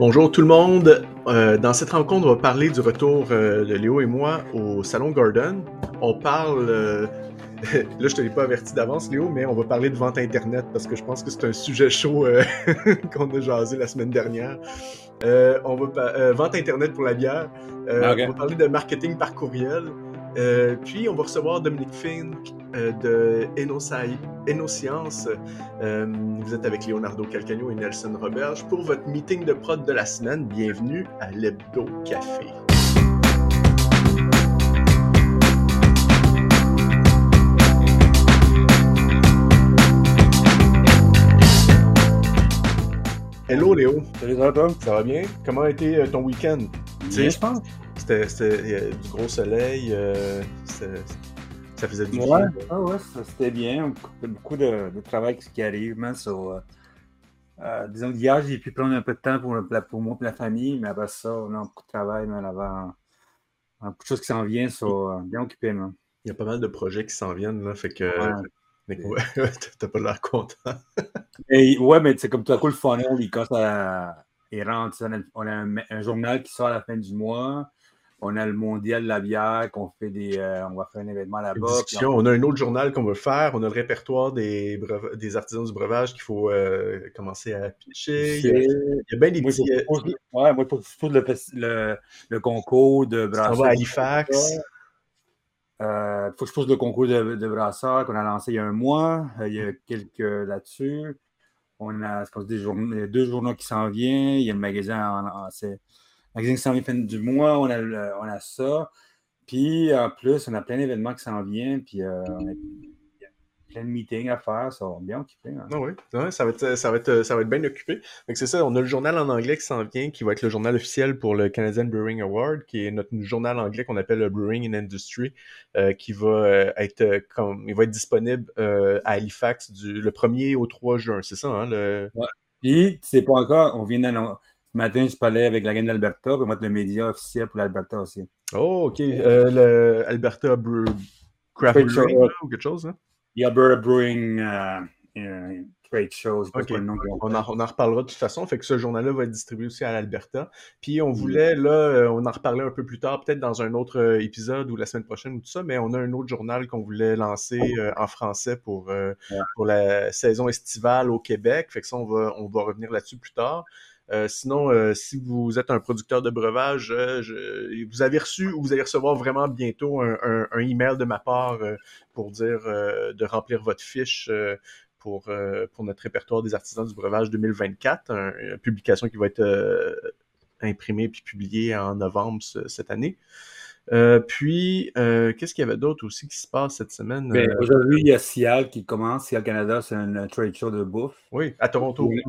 Bonjour tout le monde. Euh, dans cette rencontre, on va parler du retour euh, de Léo et moi au Salon Garden. On parle. euh, là, je te l'ai pas averti d'avance, Léo, mais on va parler de vente Internet parce que je pense que c'est un sujet chaud qu'on a jasé la semaine dernière. On va vente Internet pour la bière. Ah. On va parler de marketing par courriel. Euh, puis, on va recevoir Dominique Fink euh, de Enosci- Enoscience. Euh, vous êtes avec Leonardo Calcagno et Nelson Roberge pour votre meeting de prod de la semaine. Bienvenue à l'Hebdo Café. Hello Léo, Salut, ça va, toi? ça va bien? Comment a été euh, ton week-end? Bien, je pense. C'était c'était, euh, du gros soleil, euh, ça faisait du Ouais, bien. ah ouais, c'était bien. Il y a beaucoup de, de travail qui arrive. So, euh, euh, disons qu'hier, j'ai pu prendre un peu de temps pour, pour moi et la famille, mais après ça, on a beaucoup de travail, man, avant. Beaucoup de choses qui s'en viennent, so, euh, bien occupé, man. Il y a pas mal de projets qui s'en viennent, là, fait que Ouais. t'as pas l'air content. Et, ouais, mais c'est comme tout à coup, le funnel, il commence à. Il rentre. On a, on a un, un journal qui sort à la fin du mois. On a le mondial de la bière, qu'on fait des. euh, on va faire un événement là-bas. discussion. On a un autre journal qu'on veut faire. On a le répertoire des, artisans du breuvage qu'il faut euh, commencer à pitcher. Il y a, il y a bien des Moi, petits. euh, propose, ouais, moi, je propose le, le, le concours de on brasseurs. va à Halifax. Euh, faut que je pose le concours de, de brasseurs qu'on a lancé il y a un mois. Il y a quelques là-dessus. On a il deux journaux qui s'en viennent. Il y a le magasin, en, en- c'est- qui s'en vient fin du mois. On a, le- on a ça. Puis en plus, on a plein d'événements qui s'en viennent. Puis euh, on a, il y a plein de meetings à faire. Ça va bien occupé. hein. Ah oui, Ouais, ça, va être, ça, va être, ça va être bien occupé. Que c'est ça, on a le journal en anglais qui s'en vient, qui va être le journal officiel pour le Canadian Brewing Award, qui est notre journal anglais qu'on appelle le Brewing in Industry, euh, qui va euh, être euh, comme il va être disponible euh, à Halifax du le 1er au 3 juin, c'est ça, hein? Le... Puis, sais pas encore, on vient d'annoncer. Matin, je parlais avec la gang d'Alberta, puis moi, le média officiel pour l'Alberta aussi. Oh, ok. Euh, le Alberta Brew... Craft Brewing, là, ou quelque chose, hein? Alberta Brewing euh, euh, Trade Show, le nom On en, on en reparlera de toute façon. Fait que ce journal-là va être distribué aussi à l'Alberta. Puis Mm. on voulait, là, on en reparler un peu plus tard, peut-être dans un autre épisode ou la semaine prochaine ou tout ça, mais on a un autre journal qu'on voulait lancer euh, en français pour, Ouais. pour la saison estivale au Québec. Fait que ça, on va, on va revenir là-dessus plus tard. Euh, sinon, euh, si vous êtes un producteur de breuvage, euh, je- vous avez reçu ou vous allez recevoir vraiment bientôt un, un, un email de ma part pour dire de remplir votre fiche pour, pour notre répertoire des artisans du breuvage 2024, un- une publication qui va être imprimée puis publiée en novembre ce- cette année. Euh, puis, euh, qu'est-ce qu'il y avait d'autre aussi qui se passe cette semaine? Ben, Aujourd'hui, il y a Cial qui commence. Cial Canada, c'est un, un trade show de bouffe. oui, à Toronto. Oui.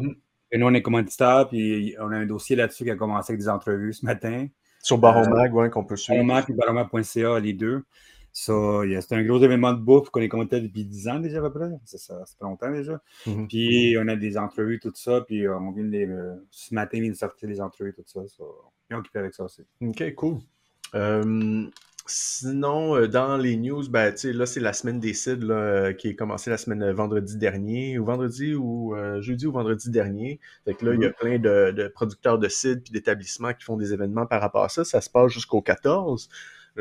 Et nous, on est commanditaire, puis on a un dossier là-dessus qui a commencé avec des entrevues ce matin. Sur Baron Euh, ouais, qu'on peut suivre. Baroma et baroma.ca, les deux. Ça, a- c'est un gros événement de bouffe qu'on est commanditaire depuis 10 ans déjà à peu près. C'est ça, c'est pas longtemps déjà. Mhm. Puis on a des entrevues, tout ça. Puis euh, on vient de les, euh, ce matin, on vient de sortir des entrevues, tout ça. ça bien occupé avec ça aussi. Ok, cool. Sinon, euh, dans les news, ben, tu sais, là, c'est la semaine des là, euh, qui est commencée la semaine euh, vendredi dernier, ou vendredi ou euh, jeudi ou vendredi dernier. Fait que là, il y a plein de, de producteurs de cides puis d'établissements qui font des événements par rapport à ça. Ça se passe jusqu'au 14.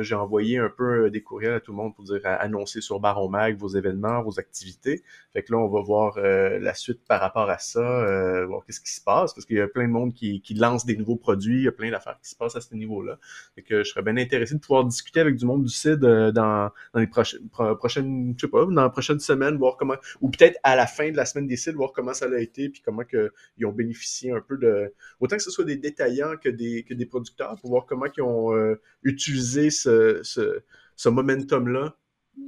J'ai envoyé un peu euh, des courriels à tout le monde pour dire annoncer sur Baron Mag vos événements, vos activités. Fait que là, on va voir euh, la suite par rapport à ça, euh, voir qu'est-ce qui se passe, parce qu'il y a plein de monde qui, lance des nouveaux produits, il y a plein d'affaires qui se passent à ce niveau-là. Fait que je serais bien intéressé de pouvoir discuter avec du monde du CID euh, dans, dans les prochaines, pro- prochaines, je sais pas, dans prochaines semaines, voir comment, ou peut-être à la fin de la semaine des CID, voir comment ça a été, puis comment que, ils ont bénéficié un peu de, autant que ce soit des détaillants que des, que des producteurs, pour voir comment ils ont euh, utilisé ce, ce, ce momentum-là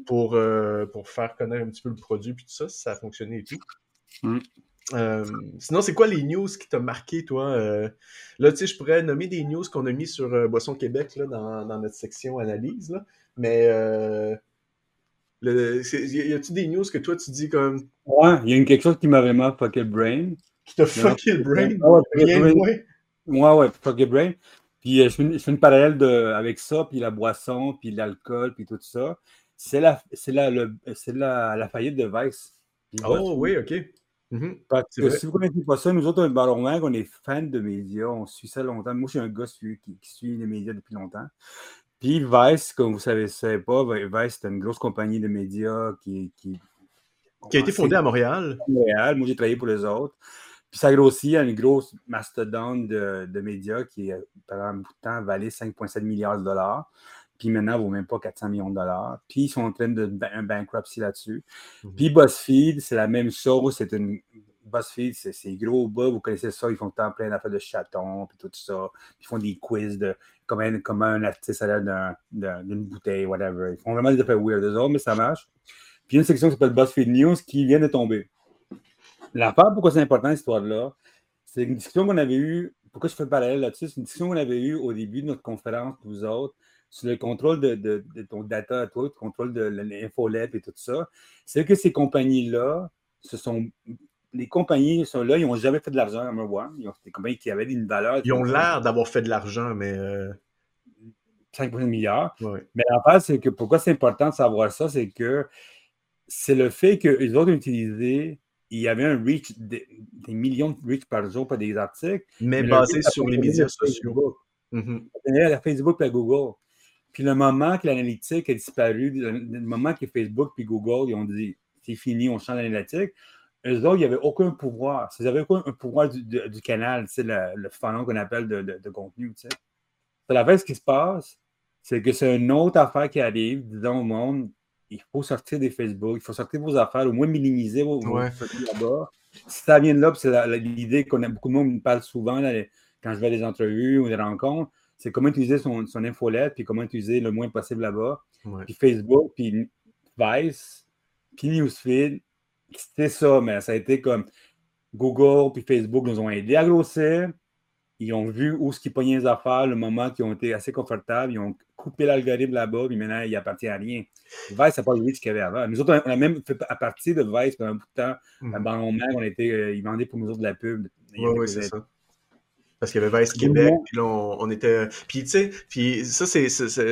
pour, euh, pour faire connaître un petit peu le produit, puis tout ça, si ça a fonctionné et tout. Mm. Euh, sinon, c'est quoi les news qui t'ont marqué, toi? Euh, là, tu sais, je pourrais nommer des news qu'on a mis sur euh, Boisson Québec là, dans, dans notre section analyse, là, mais le- y a-tu des news que toi, tu dis comme Ouais, il y a une, quelque chose qui m'a vraiment fucké le brain. qui t'a fucké le brain? Ouais, ouais, fucké le brain. Puis euh, je, fais une, je fais une parallèle de, avec ça, puis la boisson, puis l'alcool, puis tout ça. C'est la, c'est la, le- la, la faillite de Vice. Puis Oh oui, ok. Mhm. Parce que si vous ne connaissez pas ça, nous autres, un Baron Mag, on est fans de médias, on suit ça longtemps. Moi, je suis un gars qui, suit les médias depuis longtemps. Puis Vice, comme vous savez, savez pas, Vice, c'est une grosse compagnie de médias qui, qui, qui a été fondée à Montréal. Montréal, moi j'ai travaillé pour les autres. Puis ça grossit à une grosse mastodonte de, de médias qui, pendant un bout de temps, valait 5,7 milliards de dollars. Puis maintenant, vaut même pas 400 millions de dollars. Puis ils sont en train de un bankruptcy là-dessus. Mhm. Puis BuzzFeed, c'est la même chose. C'est une BuzzFeed, c'est gros bas, vous connaissez ça, ils font plein d'affaires de chatons, puis tout ça. Ils font des quiz de comment, comment un artiste a l'air d'une bouteille, whatever. Ils font vraiment des affaires weird, eux autres, mais ça marche. Puis il y a une section qui s'appelle BuzzFeed News qui vient de tomber. L'affaire, pourquoi c'est important, cette histoire-là, c'est une discussion qu'on avait eue. Pourquoi je fais le parallèle là-dessus? C'est une discussion qu'on avait eue au début de notre conférence, vous autres, sur le contrôle de, ton data à toi, le contrôle de l'infolette et tout ça, c'est que ces compagnies-là, ce sont. Les compagnies sont là, ils n'ont jamais fait de l'argent à voir. Ils ont des compagnies qui avaient une valeur. Ils ont l'air d'avoir fait de l'argent, mais. Euh... 5 milliards. Mais la base, c'est que pourquoi c'est important de savoir ça, c'est que c'est le fait qu'ils ont utilisé il y avait un reach, des, millions de reach par jour pour des articles. Mais, basé sur les médias sociaux. Mm Facebook et Google. Puis le moment que l'analytique a disparu, le moment que Facebook et Google ils ont dit c'est fini, on change l'analytique, eux autres, il n'y avait aucun pouvoir. Ils n'avaient aucun pouvoir du, du canal, le, le funnel qu'on appelle de, de, contenu. C'est la fait, ce qui se passe, c'est que c'est une autre affaire qui arrive, disons au monde, il faut sortir des Facebook, il faut sortir vos affaires, au moins minimiser vos, là-bas. Si ça vient de là, c'est l'idée qu'on a beaucoup de monde me parle souvent quand je vais à des entrevues ou des rencontres, c'est comment utiliser son, son infolette, puis comment utiliser le moins possible là-bas. Puis Facebook, puis Vice, puis Newsfeed, c'était ça, mais ça a été comme Google puis Facebook nous ont aidés à grossir. Ils ont vu où ce qui pognaient les affaires, le moment qui ont été assez confortables. Ils ont coupé l'algorithme là-bas, puis maintenant, il appartient à rien. Vice, n'a pas le ce qu'il y avait avant. Nous autres, on a même fait à partir de Vice pendant un bout de temps. Mmh. Dans on était, euh, ils vendaient pour nous autres de la pub. Oui, c'est ça. Parce qu'il y avait Vice Québec, puis là, on, était... Puis, tu sais, puis ça, c'est...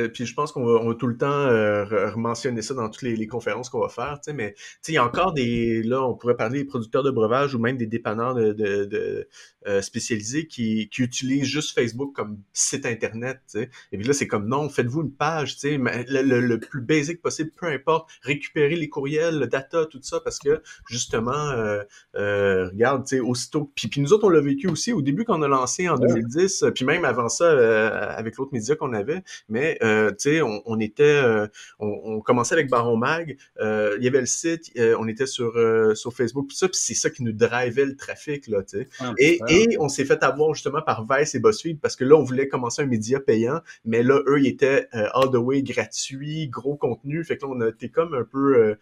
Puis je pense qu'on va, on va, tout le temps euh, mentionner ça dans toutes les, conférences qu'on va faire, tu sais, mais, tu sais, il y a encore des... Là, on pourrait parler des producteurs de breuvages ou même des dépanneurs de, de, euh, spécialisés qui, qui utilisent juste Facebook comme site Internet, tu sais. Et puis là, c'est comme, non, faites-vous une page, tu sais, le, le, plus basique possible, peu importe, récupérer les courriels, le data, tout ça, parce que, justement, euh, euh regarde, tu sais, aussitôt... Puis, puis nous autres, on l'a vécu aussi au début quand on a lancé en 2010, puis même avant ça, euh, avec l'autre média qu'on avait. Mais, euh, tu sais, on, on, était, euh, on, commençait avec Baron Mag, il y avait le site, on était sur, sur Facebook, tout ça, puis c'est ça qui nous drivait le trafic, là, tu sais. et, et on s'est fait avoir justement par Vice et BuzzFeed, parce que là, on voulait commencer un média payant, mais là, eux, ils étaient all the way gratuits, gros contenu, fait que là, on a été comme un peu...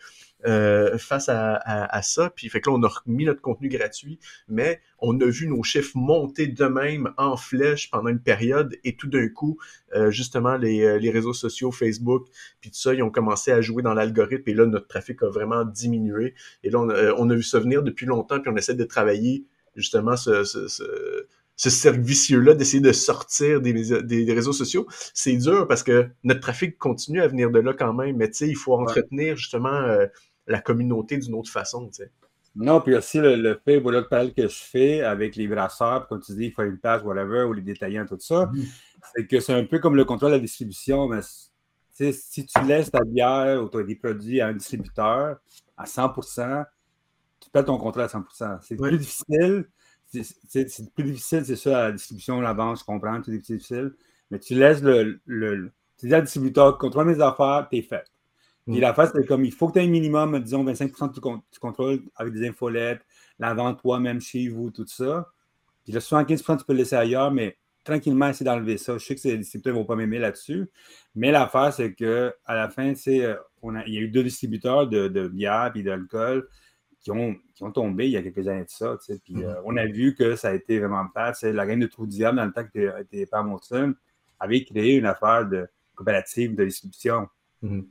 Euh, face à, à, ça. Puis fait que là, on a remis notre contenu gratuit, mais on a vu nos chiffres monter de même en flèche pendant une période et tout d'un coup, euh, justement, les, euh, les, réseaux sociaux, Facebook, puis tout ça, ils ont commencé à jouer dans l'algorithme et là, notre trafic a vraiment diminué. Et là, on a, on a vu ça venir depuis longtemps, puis on essaie de travailler justement ce, ce, ce ce cercle vicieux-là d'essayer de sortir des, des, réseaux sociaux. C'est dur parce que notre trafic continue à venir de là quand même, mais tu sais, il faut entretenir justement euh, la communauté d'une autre façon, tu sais. Non, puis aussi le, fait, voilà le parallèle que je fais avec les brasseurs, comme tu dis, il faut une page, whatever, ou les détaillants, tout ça, mm-hmm. c'est que c'est un peu comme le contrôle de la distribution, mais si tu laisses ta bière ou des produits à un distributeur à 100%, tu perds ton contrôle à 100%. C'est plus difficile c'est plus difficile, c'est ça, la distribution, la vente, je comprends, c'est difficile. Mais tu laisses le. le tu dis à distributeur, contrôle mes affaires, t'es fait. Puis mm. la face, c'est comme il faut que tu aies un minimum, disons, 25 du, du contrôle avec des infolettes, la vente toi-même chez vous, tout ça. Puis le 75% tu peux le laisser ailleurs, mais tranquillement, essayer d'enlever ça. Je sais que les distributeurs ne vont pas m'aimer là-dessus. Mais l'affaire, c'est qu'à la fin, euh, on a, il y a eu deux distributeurs de, de bière et d'alcool qui ont, qui ont tombé il y a quelques années de ça. Puis mm-hmm. euh, on a vu que ça a été vraiment c'est La reine de Trou Diable, dans le temps que était pas Monson, avait créé une affaire de coopérative de distribution. Mm-hmm.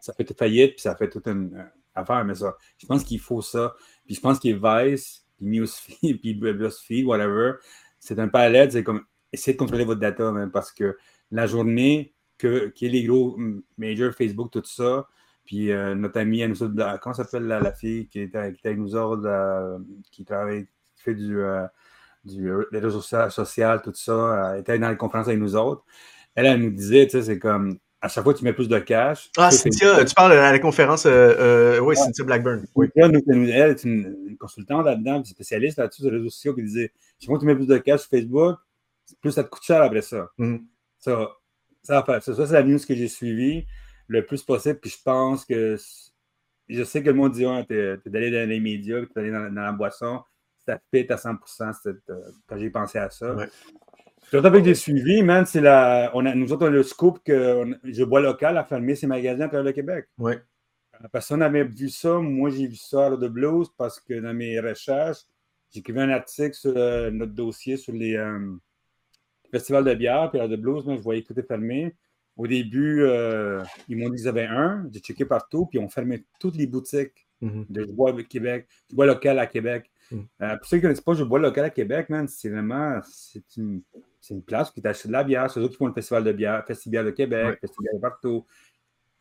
Ça fait faillite, puis ça fait toute une euh, affaire, mais ça. Je pense qu'il faut ça. Puis je pense qu'il Vice, puis Newsfeed, puis BuzzFeed, whatever, c'est un palette, c'est comme essayer de contrôler votre data, même, parce que la journée que, que les gros majors, Facebook, tout ça, Puis notre amie, nous comment s'appelle la, fille qui était, avec nous autres, qui travaille, qui fait du, du réseau social, tout ça, était dans les conférences avec nous autres. Elle, elle nous disait, tu sais, c'est comme à chaque fois que tu mets plus de cash. Ah, Cynthia, tu parles à la conférence, euh, euh, oui, Cynthia Blackburn. Oui. Elle, est une, consultante là-dedans, une spécialiste là-dessus les réseaux sociaux qui disait chaque fois que tu mets plus de cash sur Facebook, plus ça te coûte cher après ça. Mm-hmm. Ça, ça, ça, c'est la news que j'ai suivie le plus possible. Puis je pense que je sais que le monde dit ah, t'es, d'aller dans les médias, t'es allé dans, dans, la boisson, ça fit à 100% euh, quand j'ai pensé à ça. Ouais. Tout avec des suivis, man, c'est la. On a, nous autres, on a le scoop que Je Bois Local a fermé ses magasins à travers le Québec. Oui. Personne n'avait vu ça. Moi, j'ai vu ça à de Blues parce que dans mes recherches, écrit un article sur euh, notre dossier sur les euh, festivals de bière. Puis à de Blues, moi, je voyais que tout est fermé. Au début, ils m'ont dit qu'ils avaient un. J'ai checké partout, puis on fermé toutes les boutiques mm-hmm. de bois Québec, du bois local à Québec. Mm. pour ceux qui ne connaissent pas, je bois local à Québec, man, c'est vraiment c'est une, une place qui t'achète de la bière. C'est eux qui font le festival de bière, Festival de Québec, Festival de partout.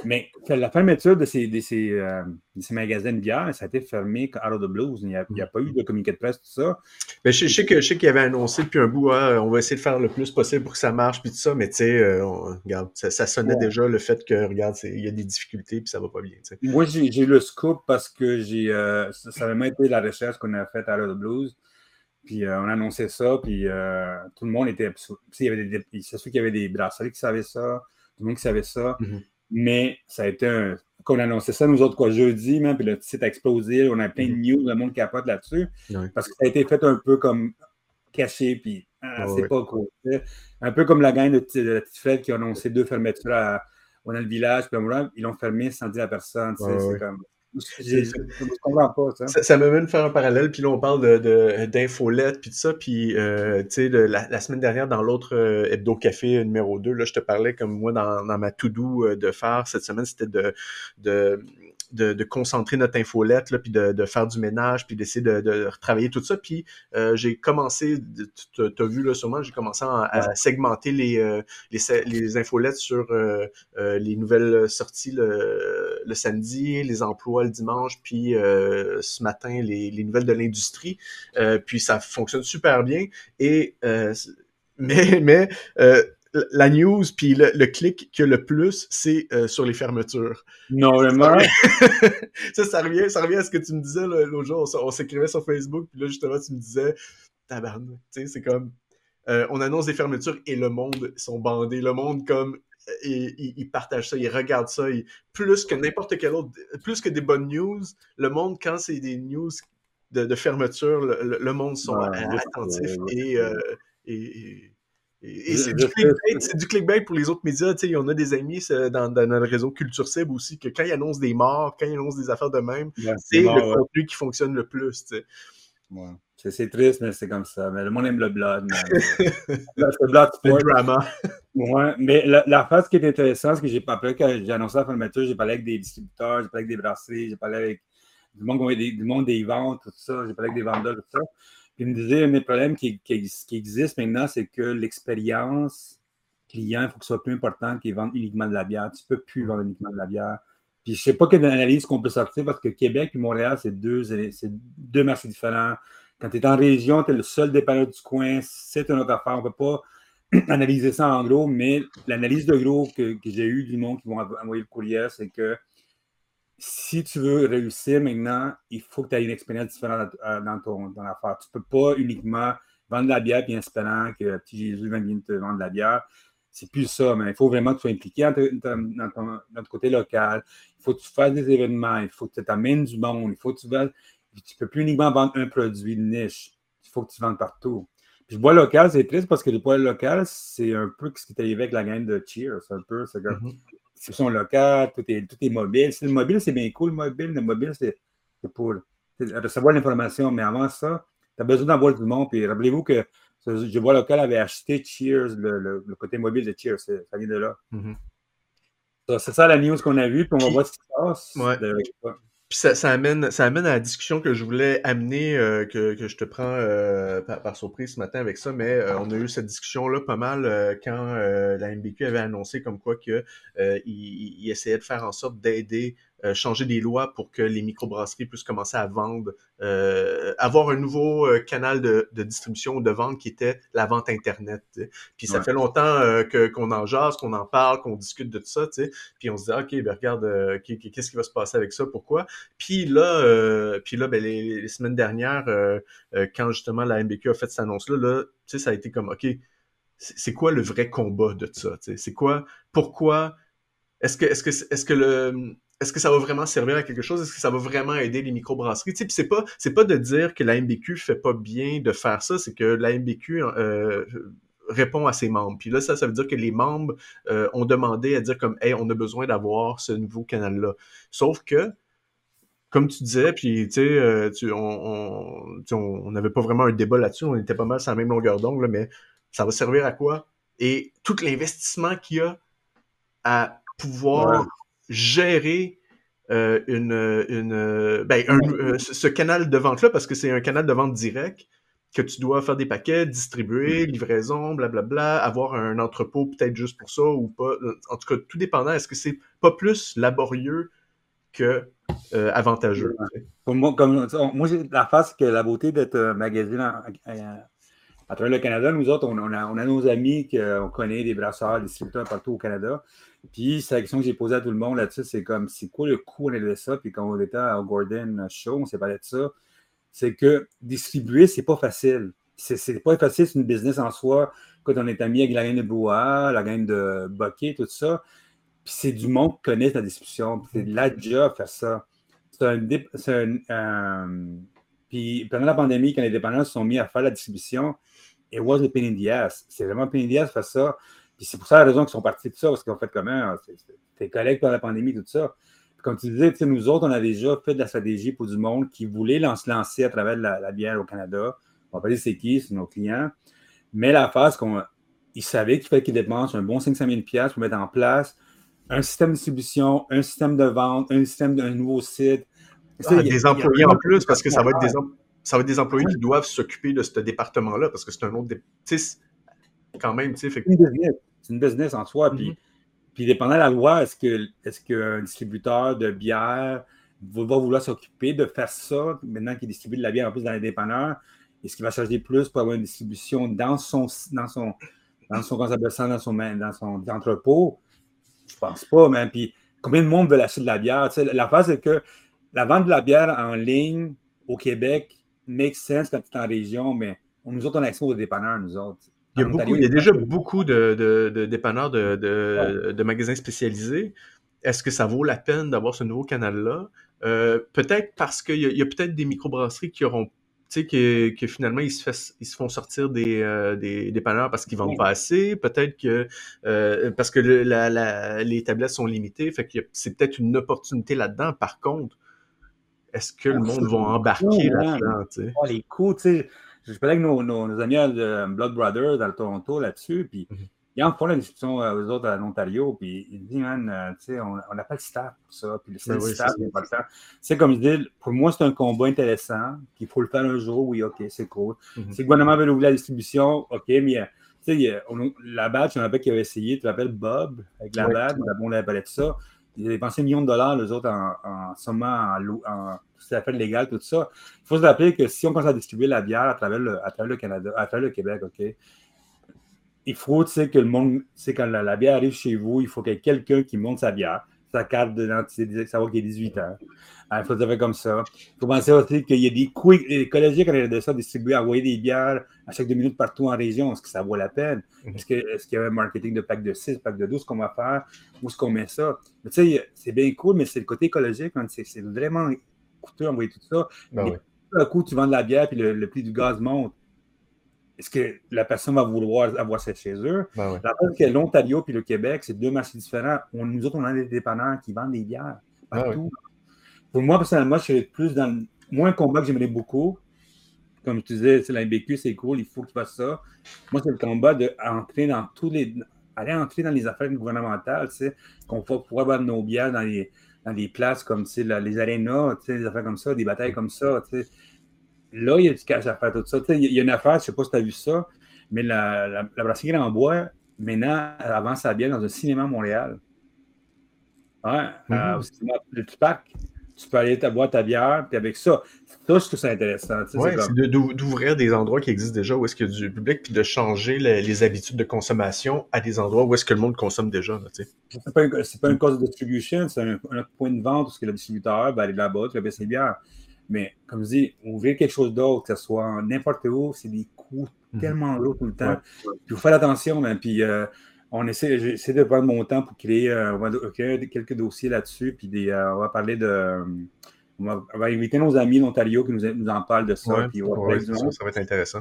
Mais la fermeture de ces, de ces, euh, ces, magasins de bière, ça a été fermé à of the Blues. Il n'y a, a, pas eu de communiqué de presse, tout ça. Mais je, sais que je sais qu'il avait annoncé depuis un bout, hein, on va essayer de faire le plus possible pour que ça marche, puis tout ça, mais tu sais, euh, regarde, ça, sonnait déjà le fait que, regarde, il y a des difficultés, puis ça va pas bien. Moi, j'ai eu le scoop parce que j'ai euh, ça a même été la recherche qu'on a faite à Out of the Blues. Puis on annonçait ça, puis tout le monde était. C'est sûr qu'il y avait des brasseries qui savaient ça, tout le monde qui savait ça. Mm-hmm. Mais ça a été un. Quand on annonçait ça, nous autres, quoi, jeudi, même, puis le site a explosé, on a plein de mm-hmm. news, le monde capote là-dessus. Parce que ça a été fait un peu comme caché, puis ah, c'est pas cool. Un peu comme la gang de, de la petite fête qui a annoncé deux fermetures à, dans le village, puis ils l'ont fermé sans dire à personne. c'est comme. Ça, me mène faire un parallèle, puis là, on parle d'infolettes, de, puis tout ça, puis, euh, tu sais, la, semaine dernière, dans l'autre euh, Hebdo Café numéro 2, là, je te parlais comme moi, dans, dans ma to-do euh, de faire cette semaine, c'était de, de de, concentrer notre infolette, là, puis de, faire du ménage, puis d'essayer de, retravailler tout ça. Puis euh, j'ai commencé, tu as vu là sûrement, j'ai commencé à, segmenter les, euh, les, les, infolettes sur euh, les nouvelles sorties le, le, samedi, les emplois le dimanche, puis ce matin, les, les nouvelles de l'industrie. puis ça fonctionne super bien. Et mais, mais la news puis le, clic qui a le plus, c'est euh, sur les fermetures. Non, vraiment. ça, ça revient, ça revient à ce que tu me disais l'autre jour. On, s'écrivait sur Facebook, puis là, justement, tu me disais, tabarnak, tu sais, c'est comme, euh, on annonce des fermetures et le monde sont bandés. Le monde, comme, ils partagent ça, ils regardent ça. plus que n'importe quel autre, plus que des bonnes news, le monde, quand c'est des news de, fermeture, le, monde sont attentifs et, euh, et et, c'est du, du, clickbait pour les autres médias. Tu sais, on a des amis dans, dans, notre réseau Culture Cible aussi, que quand ils annoncent des morts, quand ils annoncent des affaires de même, c'est le contenu qui fonctionne le plus. Ouais. C'est triste, mais c'est comme ça. Mais le monde aime le blood. le blood sport. Le drama. Ouais, mais la, la phase qui est intéressante, c'est que j'ai après quand j'ai annoncé la fermeture, j'ai parlé avec des distributeurs, j'ai parlé avec des brasseries, j'ai parlé avec du monde, des, du monde des ventes, tout ça, j'ai parlé avec des vendeurs, tout ça il me disait, un des problèmes qui, qui, qui existent maintenant, c'est que l'expérience client, il faut que ce soit plus important qu'ils vendent uniquement de la bière. Tu ne peux plus vendre uniquement de la bière. Puis je ne sais pas quelle analyse qu'on peut sortir parce que Québec et Montréal, c'est deux, deux marchés différents. Quand tu es en région, tu es le seul dépanneur du coin, c'est une autre affaire. On ne peut pas analyser ça en gros, mais l'analyse de gros que, que j'ai eue du monde qui vont envoyer le courrier, c'est que si tu veux réussir maintenant, il faut que tu aies une expérience différente dans ton dans l'affaire. Tu ne peux pas uniquement vendre de la bière et espérant que petit Jésus vienne te vendre de la bière. C'est plus ça, mais il faut vraiment que tu sois impliqué dans, ton, côté local. Il faut que tu fasses des événements, il faut que tu t'amènes du monde, il faut que tu vas. Tu ne peux plus uniquement vendre un produit de niche. Il faut que tu vendes partout. Puis le bois local, c'est triste parce que le bois local, c'est un peu ce qui est arrivé avec la gang de Cheer. C'est un peu, c'est mm-hmm son local, tout est, tout est mobile. le mobile, c'est bien cool, le mobile. Le mobile, c'est pour recevoir l'information. Mais avant ça, tu as besoin d'avoir du monde. Puis rappelez-vous que je vois local avait acheté Cheers, le, le, côté mobile de Cheers. Ça vient de là. Mm-hmm. C'est ça la news qu'on a vue, puis on va voir ce qui se passe. Ouais. Puis ça, ça, amène, ça amène à la discussion que je voulais amener, euh, que, que, je te prends euh, par, surprise ce matin avec ça, mais euh, on a eu cette discussion-là pas mal quand la MBQ avait annoncé comme quoi que il, il, essayait de faire en sorte d'aider euh, changer des lois pour que les microbrasseries puissent commencer à vendre, euh, avoir un nouveau euh, canal de, de, distribution ou de vente qui était la vente Internet. Puis ça fait longtemps que qu'on en jase, qu'on en parle, qu'on discute de tout ça, puis on se dit, OK, ben regarde, qu'est-ce qui va se passer avec ça, pourquoi? Puis là, puis là ben, les, semaines dernières, quand justement la MBQ a fait cette annonce-là, là, ça a été comme, OK, c'est quoi le vrai combat de ça? C'est quoi, pourquoi, est-ce que, est-ce que, est-ce que le, est-ce que ça va vraiment servir à quelque chose? Est-ce que ça va vraiment aider les microbrasseries? Tu sais, c'est pas, c'est pas de dire que la MBQ fait pas bien de faire ça, c'est que la MBQ euh, répond à ses membres. Puis là, ça, ça veut dire que les membres euh, ont demandé à dire comme, hey, on a besoin d'avoir ce nouveau canal-là. Sauf que, comme tu disais, puis tu sais, euh, on n'avait pas vraiment un débat là-dessus, on était pas mal sur la même longueur d'ongle, mais ça va servir à quoi? Et tout l'investissement qu'il y a à pouvoir gérer euh, une, une ben, euh, ce canal de vente-là, parce que c'est un canal de vente direct, que tu dois faire des paquets, distribuer, livraison, blablabla, avoir un entrepôt peut-être juste pour ça ou pas. En tout cas, tout dépendant. Est-ce que c'est pas plus laborieux que euh, avantageux? moi, comme, moi la face que la beauté d'être magazine à travers le Canada, nous autres, on, a, on a, nos amis qu'on connaît, des brasseurs, des distributeurs partout au Canada. Puis, c'est la question que j'ai posée à tout le monde là-dessus, c'est comme, c'est quoi le coût de ça? Puis, quand on était à Gordon Show, on s'est parlé de ça. C'est que distribuer, c'est pas facile. C'est pas facile, c'est une business en soi. Quand on est ami avec la gaine de Brouhaha, la gaine de Bucket, tout ça. Puis, c'est du monde qui connaît la distribution. C'est de la job faire ça. C'est un, un, puis pendant la pandémie, quand les dépendants se sont mis à faire la distribution, it was a pain in the ass. C'est vraiment pain in the ass faire ça. Puis c'est pour ça la raison qu'ils sont partis de ça, parce qu'ils ont fait comment? Tes collègues pendant la pandémie, tout ça. Puis comme tu disais, nous autres, on a déjà fait de la stratégie pour du monde qui voulait se lancer à travers la, bière au Canada. On va pas dire c'est qui, c'est nos clients. Mais la phase qu'on ils savaient qu'il fallait qu'ils dépensent un bon 500 000 pour mettre en place un système de distribution, un système de vente, un système d'un nouveau site. Ah, des employés en plus, parce que ça va être des, ça va être des employés qui doivent s'occuper de ce département-là parce que c'est un autre. quand même, tu sais. Fait... Une business en soi. Puis, mm-hmm. puis dépendant de la loi, est-ce qu'un est qu'un distributeur de bière va vouloir s'occuper de faire ça maintenant qu'il distribue de la bière en plus dans les dépanneurs? Est-ce qu'il va charger plus pour avoir une distribution dans son dans son dans son dans son, dans son entrepôt? Je pense pas, mais puis combien de monde veut acheter de la bière? la phase, c'est que la vente de la bière en ligne au Québec, make sense quand tu es en région, mais nous autres, on a accès aux dépanneurs, nous autres. Il y a, beaucoup, il y a déjà beaucoup de, de, dépanneurs de, de, magasins spécialisés. Est-ce que ça vaut la peine d'avoir ce nouveau canal-là? Euh, peut-être parce qu'il y a, peut-être des microbrasseries qui auront, tu sais, que, finalement, ils se, ils se font sortir des, euh, des dépanneurs parce qu'ils vendent pas assez. Peut-être que euh, parce que les tablettes sont limitées. Fait que c'est peut-être une opportunité là-dedans. Par contre, est-ce que le monde va embarquer là-dedans? Oh, les coûts, tu sais. Je parlais avec nos, nos, amis de Blood Brothers dans le Toronto là-dessus, puis mhm. ils en font la discussion aux euh, autres en Ontario, puis ils disent, man, euh, tu sais, on n'a pas le staff pour ça, puis le ben staff, il pas le temps. C'est comme je dis, pour moi, c'est un combat intéressant, qu'il faut le faire un jour, oui, OK, c'est cool. Mhm. Si le gouvernement veut ouvrir la distribution, OK, mais euh, tu sais, la badge, un rappelle qui avait essayé, tu l'appelles Bob, avec la badge, on l'avait de ça. Ils ont dépensé un million de dollars, les autres, en, en en, en à fait légal, tout ça. Il faut se rappeler que si on commence à distribuer la bière à travers le, à travers le Canada, à travers le Québec, OK, il faut que le monde, c'est quand la, bière arrive chez vous, il faut qu'il y ait quelqu'un qui monte sa bière, sa carte d'identité, savoir qu'il a 18 ans. Il faut le faire comme ça. Il faut penser aussi qu'il y a des coûts les collégiens, quand ils ça, distribuer, envoyer des bières à chaque deux minutes partout en région. Est-ce que ça vaut la peine? Mhm. Est-ce qu'il y a un marketing de pack de 6, pack de 12 qu'on va faire? Où est-ce qu'on met ça? tu sais, c'est bien cool, mais c'est le côté écologique. C'est vraiment coûteux envoyer tout ça. Ben tout coup, tu vends de la bière puis le, prix du gaz monte. Est-ce que la personne va vouloir avoir ça chez eux? Ben la preuve que l'Ontario et le Québec, c'est deux marchés différents. nous autres, on a des dépanneurs qui vendent des bières ben partout. Pour moi, personnellement, je suis plus dans moins un combat que j'aimerais beaucoup. Comme tu disais, c'est la c'est cool, il faut qu'il fasse ça. Moi, c'est le combat d'entrer dans tous les. aller entrer dans les affaires gouvernementales, tu sais, qu'on va pouvoir avoir nos bières dans les dans des places comme les arénas, des affaires comme ça, des batailles comme ça. Là, il y a du cash à faire tout ça. Il y a une affaire, je ne sais pas si tu as vu ça, mais la, la, brasserie en bois, maintenant, elle avance à bien dans un cinéma à Montréal. Ouais, euh, le Tupac, tu peux aller boire ta bière, puis avec ça, ça, je trouve ça intéressant. Oui, c'est d'ouvrir des endroits qui existent déjà où est-ce qu'il y a du public, puis de changer les, habitudes de consommation à des endroits où est-ce que le monde consomme déjà. C'est pas, un, pas une cause de distribution, c'est un, point de vente où que le distributeur va aller là-bas, tu vas baisser bières. Mais comme je dis, ouvrir quelque chose d'autre, que ce soit n'importe où, c'est des coûts mhm. tellement lourds tout le temps. Puis il faut faire attention, mais puis euh, on essaie, j'essaie de prendre mon temps pour créer, euh, quelques dossiers là-dessus, puis des, euh, on va parler de on va, inviter nos amis d'Ontario qui nous, en parlent de ça. ça, va être intéressant.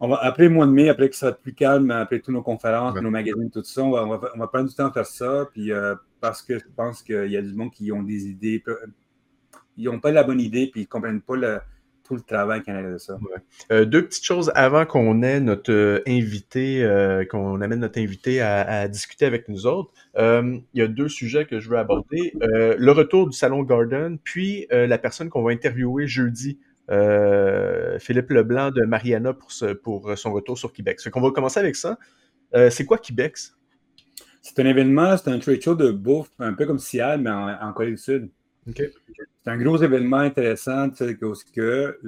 On va, après le mois de mai, après que ça va être plus calme, après toutes nos conférences, nos magazines, tout ça, on va, prendre du temps à faire ça. Puis, euh, parce que je pense qu'il y a du monde qui ont des idées. Ils n'ont pas la bonne idée, puis ils ne comprennent pas le, tout le travail qu'il y a de ça. Euh, deux petites choses avant qu'on ait notre euh, invité, euh, qu'on amène notre invité à, discuter avec nous autres. il y a deux sujets que je veux aborder. le retour du Salon Garden, puis la personne qu'on va interviewer jeudi. Philippe Leblanc de Mariana pour, pour son retour sur Québec. On va commencer avec ça. c'est quoi Québec? C'est un événement, c'est un trade show de bouffe, un peu comme Seattle, mais en, en Corée du Sud. C'est un gros événement intéressant, tu sais, que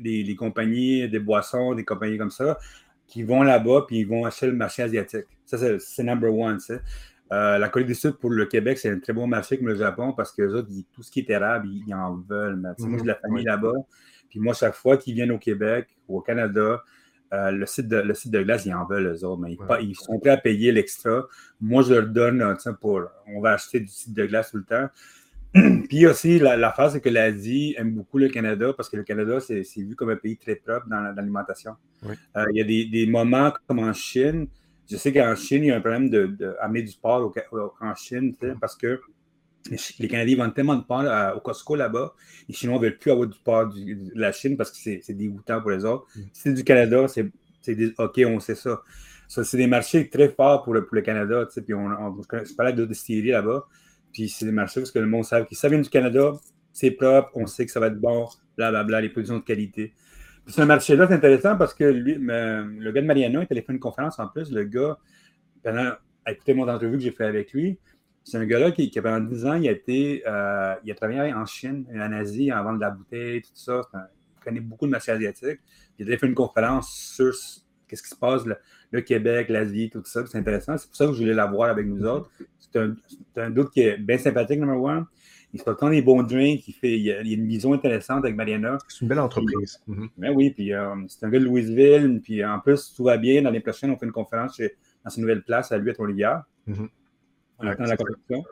les, compagnies des boissons, des compagnies comme ça, qui vont là-bas puis ils vont acheter le marché asiatique. Ça, c'est number one. Tu sais. Euh, la Corée du Sud pour le Québec, c'est un très bon marché comme le Japon parce que autres, tout ce qui est érable, ils, en veulent. Moi, j'ai de la famille là-bas. Puis moi, chaque fois qu'ils viennent au Québec ou au Canada, euh, le, site de, le site de glace, ils en veulent, eux autres, mais ils, sont prêts à payer l'extra. Moi, je leur donne, pour, on va acheter du site de glace tout le temps. Puis aussi, la, la phase, c'est que l'Asie aime beaucoup le Canada parce que le Canada, c'est vu comme un pays très propre dans l'alimentation. Euh, il y a des, moments comme en Chine. Je sais qu'en Chine, il y a un problème d'amener de, du porc en Chine parce que les Canadiens vendent tellement de porc au Costco là-bas. Les Chinois ne veulent plus avoir du porc de la Chine parce que c'est dégoûtant pour les autres. Mm. Si c'est du Canada, c'est OK, on sait ça. c'est des marchés très forts pour le, pour le Canada. Puis on, on, je parlais de distilleries là-bas. Puis c'est des marchés parce que le monde sait que ça vient du Canada, c'est propre, on sait que ça va être bon, blablabla, les productions de qualité. Puis ce marché-là, c'est intéressant parce que lui, le gars de Mariana, il a fait une conférence en plus. Le gars, pendant, écoutez mon entrevue que j'ai fait avec lui, c'est un gars-là qui, pendant 10 ans, il a été, euh, il a travaillé en Chine, en Asie, en vente de la bouteille, tout ça. il connaît beaucoup de marché asiatique. Il a fait une conférence sur qu'est-ce qui se passe, le, Québec, l'Asie, tout ça. C'est intéressant. C'est pour ça que je voulais l'avoir avec nous autres. C'est un, un, doute qui est bien sympathique, number one. Il se tant des bons drinks. Il, fait, il, y a, une vision intéressante avec Mariana. C'est une belle entreprise. Mm-hmm. Ben oui, puis euh, c'est un gars de Louisville. Puis en plus, tout va bien. L'année prochaine, on fait une conférence dans sa nouvelle place à lui à Trois-Rivières. Mm-hmm on attend la correction.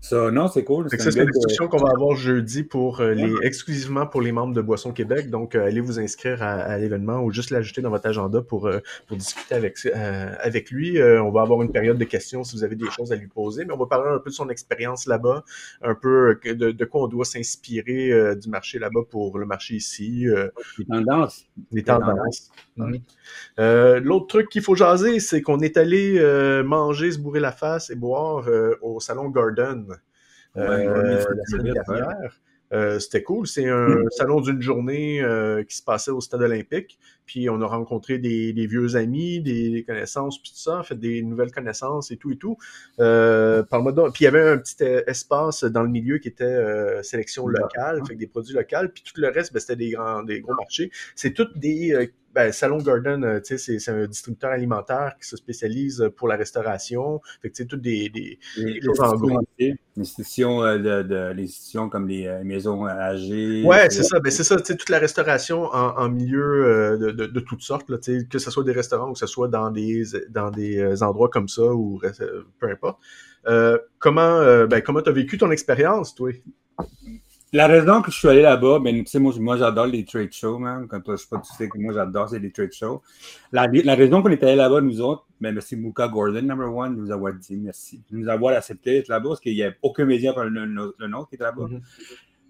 Ça, non, c'est cool. C'est une discussion qu'on va avoir jeudi pour euh, les, exclusivement pour les membres de Boisson Québec. Donc, euh, allez vous inscrire à, l'événement ou juste l'ajouter dans votre agenda pour, euh, pour discuter avec, avec lui. on va avoir une période de questions si vous avez des choses à lui poser, mais on va parler un peu de son expérience là-bas, un peu de, de quoi on doit s'inspirer du marché là-bas pour le marché ici. les tendances. Les tendances. L'autre truc qu'il faut jaser, c'est qu'on est allé manger, se bourrer la face et boire euh, au Salon Garden euh. Euh, c'était cool. C'est un hmm. salon d'une journée qui se passait au stade olympique. Puis on a rencontré des, vieux amis, des, connaissances, puis tout ça, fait des nouvelles connaissances et tout et tout. Euh, par puis il y avait un petit espace dans le milieu qui était sélection locale, fait des produits locaux. Puis tout le reste, ben, c'était des grands, des gros marchés. C'est toutes des ben, Salon Garden, euh, c'est un distributeur alimentaire qui se spécialise pour la restauration. Fait que c'est toutes des, des, les, les institutions, euh, de, de, les institutions comme les euh, maisons âgées. Ouais, c'est ça. Ben, c'est ça. Toute la restauration en, en milieu de, de, de, toutes sortes, là, que ce soit des restaurants ou que ce soit dans des, dans des endroits comme ça ou peu importe. comment ben, comment tu as vécu ton expérience, toi? La raison que je suis allé là-bas, ben, tu sais, moi, moi j'adore les trade shows, man. Quand toi, je sais pas, tu sais que moi, j'adore, c'est les trade shows. La, la raison qu'on est allé là-bas, nous autres, ben, merci Mouka Gordon, number one, de nous avoir dit merci. De nous avoir accepté d'être là-bas, parce qu'il n'y a aucun média par le, le, nôtre qui est là-bas. Mm-hmm.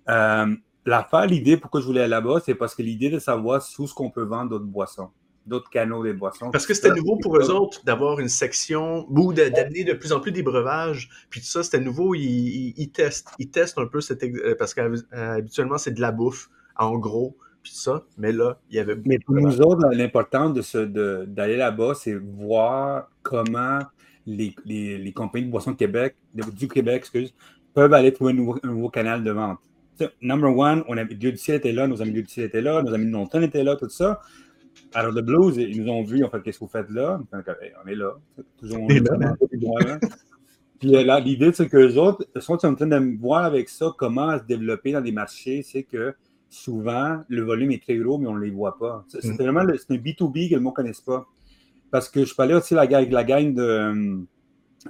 euh, L'affaire, l'idée pourquoi je voulais aller là-bas, c'est parce que l'idée de savoir où ce qu'on peut vendre d'autres boissons d'autres canaux des boissons. Parce que c'était nouveau pour eux autres d'avoir une section ou d'amener de plus en plus des breuvages. Puis tout ça, c'était nouveau. Ils, testent. Ils testent un peu cette. Euh, parce qu'habituellement, c'est de la bouffe, en gros. Puis ça. Mais là, il y avait. Mais pour nous autres, l'important d'aller là-bas, c'est voir comment les, les, compagnies de boissons de Québec, du Québec, excuse, peuvent aller trouver un nouveau, canal de vente. Number one, on avait, Dieu du ciel était là, nos amis Dieu du ciel étaient là, nos amis de Nonton étaient là, tout ça. Alors, The Blues, ils nous ont vus, en fait, qu'est-ce que vous faites là? On est là. Toujours, on est là. Puis là, l'idée, c'est que les autres sont en train de voir avec ça comment se développer dans des marchés. C'est que souvent, le volume est très gros, mais on ne les voit pas. C'est mm. vraiment le, un B2B que le monde ne connaisse pas. Parce que je parlais aussi avec la gang de euh,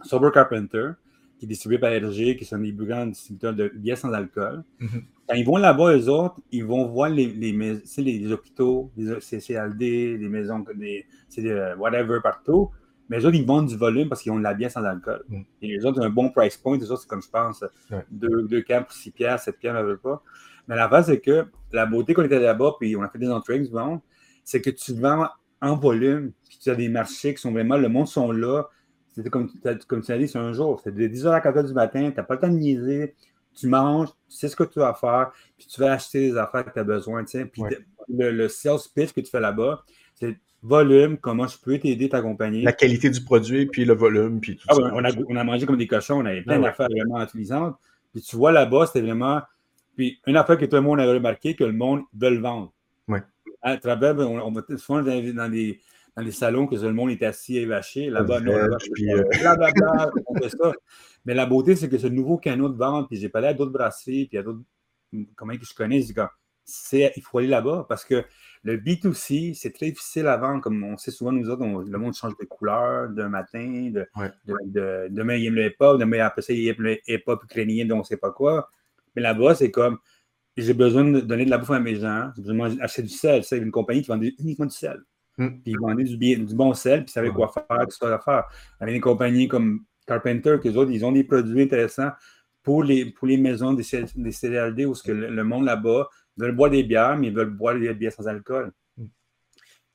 Sober Carpenter, qui est distribué par RG, qui sont des plus grands distributeurs de bières sans alcool. Mm-hmm. Quand ils vont là-bas, eux autres, ils vont voir les, les, les hôpitaux, les CCLD, les maisons, des, euh, whatever partout. Mais les autres, ils vendent du volume parce qu'ils ont de la bière sans alcool. Mm. Et les autres ont un bon price point. Les autres, c'est comme je pense, deux, deux pour 6 piastres, 7 piastres, ne pas. Mais la base, c'est que la beauté qu'on était là-bas, puis on a fait des entrées c'est que tu vends en volume, puis tu as des marchés qui sont vraiment, le monde sont là. C'était comme, comme tu as dit, c'est un jour. C'est de 10h à 4h du matin, tu n'as pas le temps de niaiser, tu manges, tu sais ce que tu vas faire, puis tu vas acheter les affaires que tu as besoin. Puis le, le, sales pitch que tu fais là-bas, c'est volume, comment je peux t'aider, t'accompagner. La qualité du produit, puis le volume, puis tout ah, ça. On a, on a, mangé comme des cochons, on avait plein ah d'affaires vraiment utilisantes. Puis tu vois là-bas, c'était vraiment. Puis une affaire que tout le monde avait remarqué, que le monde veut le vendre. Oui. À travers, on, on va souvent dans, dans des dans les salons que tout le monde est assis et vaché. Là-bas, non, là-bas, euh, on fait ça. Mais la beauté, c'est que ce nouveau canot de vente, puis j'ai parlé à d'autres brasseries, puis à d'autres, comment que je connais, c'est il faut aller là-bas parce que le B2C, c'est très difficile à vendre, comme on sait souvent, nous autres, le monde change de couleur d'un matin, de, demain il aime le hip-hop, demain après ça il aime le hip-hop ukrainien, donc on ne sait pas quoi. Mais là-bas, c'est comme, j'ai besoin de donner de la bouffe à mes gens, j'ai besoin d'acheter du sel. C'est une compagnie qui vend uniquement du sel. Hmm. Puis ils vendaient du, du, bon sel, puis ils savaient quoi faire, tout ça à faire. Il y avait des compagnies comme Carpenter, que autres, ils ont des produits intéressants pour les, pour les maisons des, des CDLD où que le, monde là-bas veut boire des bières, mais ils veulent boire des bières sans alcool. Hmm.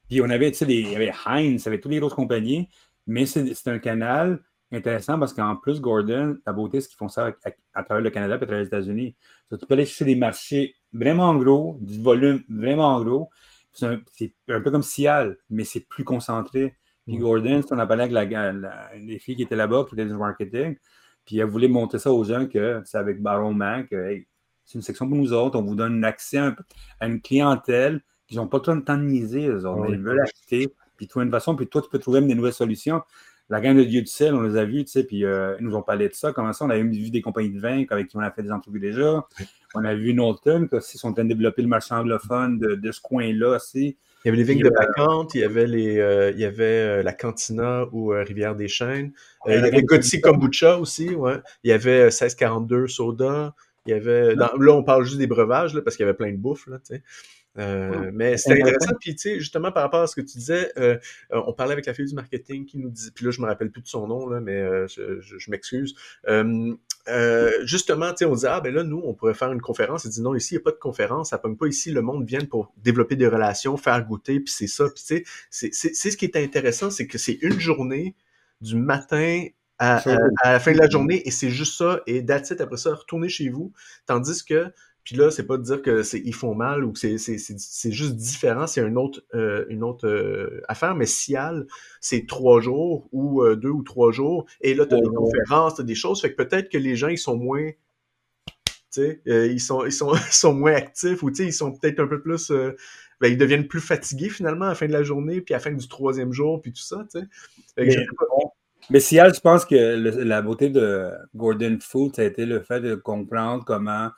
Puis on avait, tu sais, il y avait Heinz, il y avait toutes les grosses compagnies, mais c'est un canal intéressant parce qu'en plus, Gordon, la beauté, c'est qu'ils font ça à, travers le Canada et à travers les États-Unis. Tu peux aller chercher des marchés vraiment gros, du volume vraiment gros, c'est un, peu comme Cial, mais c'est plus concentré. Puis Gordon, on a parlé avec la, les filles qui étaient là-bas, qui étaient du marketing, puis elle voulait montrer ça aux gens que c'est avec Baron Mac, c'est une section pour nous autres, on vous donne accès à, une clientèle qui n'ont pas le temps de niaiser, eux autres, ils veulent acheter, puis trouver une façon, puis toi, tu peux trouver même des nouvelles solutions. La gang de Dieu du ciel, on les a vus, tu sais, puis euh, ils nous ont parlé de ça. Comment ça, on a vu des compagnies de vin avec qui on a fait des entrevues déjà. On a vu Knowlton, qui sont en train de développer le marché anglophone de, ce coin-là aussi. Il y avait les vignes de Bacante, il y avait, les, euh, il y avait euh, la Cantina ou Rivière des Chênes. il y avait Gauthier Kombucha aussi, ouais. Il y avait 1642 Soda. Il y avait. là, on parle juste des breuvages, là, parce qu'il y avait plein de bouffe, là, tu sais. Euh, mais c'était intéressant. Puis, tu sais, justement, par rapport à ce que tu disais, euh, euh, on parlait avec la fille du marketing qui nous dit, puis là, je me rappelle plus de son nom, là, mais je, m'excuse. justement, tu sais, on disait, ah, ben là, nous, on pourrait faire une conférence. Il dit, non, ici, il n'y a pas de conférence. Ça pomme pas ici. Le monde vient pour développer des relations, faire goûter, puis c'est ça. Puis, tu sais, c'est ce qui est intéressant, c'est que c'est une journée du matin à, la fin de la journée et c'est juste ça. Et that's après ça, retourner chez vous. Tandis que puis là, c'est pas de dire que c'est ils font mal ou que c'est juste différent, c'est une autre euh, une autre euh, affaire. Mais Cial, c'est trois jours ou euh, deux ou trois jours, et là, tu as des conférences, as des choses. Fait que peut-être que les gens ils sont moins tu sais, ils sont ils sont, sont moins actifs ou tu sais, ils sont peut-être un peu plus ben, ils deviennent plus fatigués finalement à la fin de la journée, puis à la fin du troisième jour, puis tout ça, tu sais. Mais, mais Cial, je pense que la beauté de Gordon Food, ça a été le fait de comprendre comment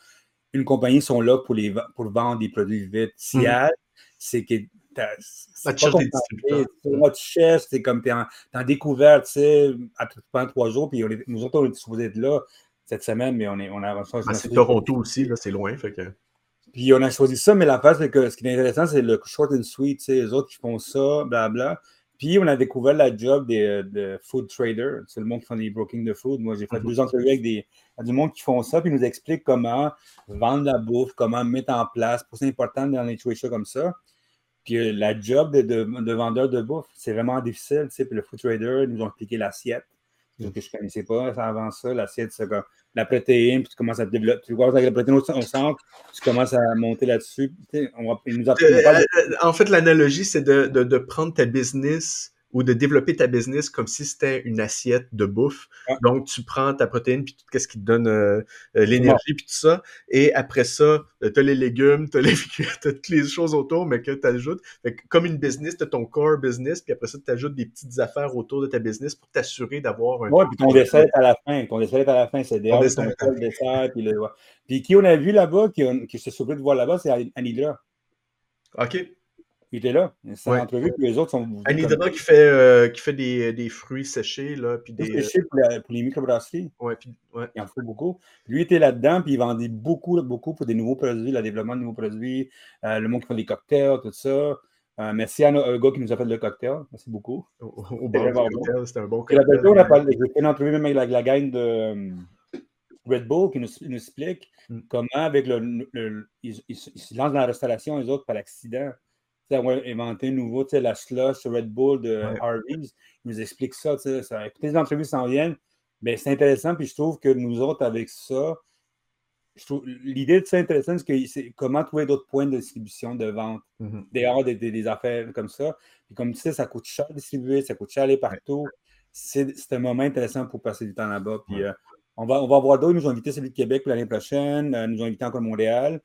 une compagnie sont là pour, les, pour vendre des produits vite. Cial, hmm. c'est que c'est comme tu es, en, découverte, tu sais, pendant trois jours, puis nous autres, on est supposés être là cette semaine, mais on, est, on a... Ah, c'est Toronto aussi, là, c'est loin, fait que... Puis on a choisi ça, mais la face, c'est que ce qui est intéressant, c'est le short and sweet, tu sais, les autres qui font ça, blabla. Puis on a découvert la job des, de food trader. C'est le monde qui fait des brokings de food. Moi, j'ai fait mhm. deux entrevues avec des, du monde qui font ça, puis ils nous expliquent comment vendre la bouffe, comment mettre en place. Pour c'est important dans les choses comme ça. Puis euh, la job de, de, vendeur de bouffe, c'est vraiment difficile. Puis le food trader, ils nous ont expliqué l'assiette. Que je ne connaissais pas avant ça. L'assiette, c'est comme la protéine, puis tu commences à te développer. Tu vois, avec la protéine au centre, tu commences à monter là-dessus. Euh, euh, en fait, l'analogie, c'est de, de, prendre ta business ou de développer ta business comme si c'était une assiette de bouffe. Donc, tu prends ta protéine puis tout ce qui te donne euh, euh, l'énergie puis tout ça. Et après ça, tu as les légumes, tu as, toutes les choses autour, mais que tu ajoutes. comme une business, tu as ton core business, puis après ça, tu ajoutes des petites affaires autour de ta business pour t'assurer d'avoir un. Oui, puis ton dessert à la fin. Ton dessert à la fin, c'est ton dessert, puis, le... puis qui on a vu là-bas, qui, qui se souviens de voir là-bas, c'est Anidra. OK. Il était là. C'est ouais. entrevue, puis les autres sont. Anidra qui fait, euh, qui fait des, des, fruits séchés. Là, puis des, séchés pour, pour, les microbrasseries. Ouais, puis, ouais. Il en fait beaucoup. Lui était là-dedans, puis il vendait beaucoup, beaucoup pour des nouveaux produits, le développement de nouveaux produits, euh, le monde qui fait des cocktails, tout ça. Euh, merci à un gars qui nous a fait le cocktail. Merci beaucoup. Au, au bon c'était un bon cocktail. On a parlé, j'ai fait une entrevue même avec la, la gang de Red Bull qui nous, nous explique mm. comment, avec le. le, ils, ils, se lancent dans la restauration, les autres, par l'accident. On va inventer un nouveau, la slush Red Bull de ouais. Harvey's. Ils nous expliquent ça, ça. Écoutez, les entrevues s'en viennent. Mais c'est intéressant, puis je trouve que nous autres, avec ça, l'idée de ça intéressante, c'est comment trouver d'autres points de distribution, de vente, mm -hmm. dehors des, des, des, affaires comme ça. Puis comme tu sais, ça coûte cher de distribuer, ça coûte cher aller partout. C'est un moment intéressant pour passer du temps là-bas. Puis ouais. euh, on va, on va voir d'autres. Ils nous ont invité celui de Québec l'année prochaine. Euh, nous ont invité encore Montréal.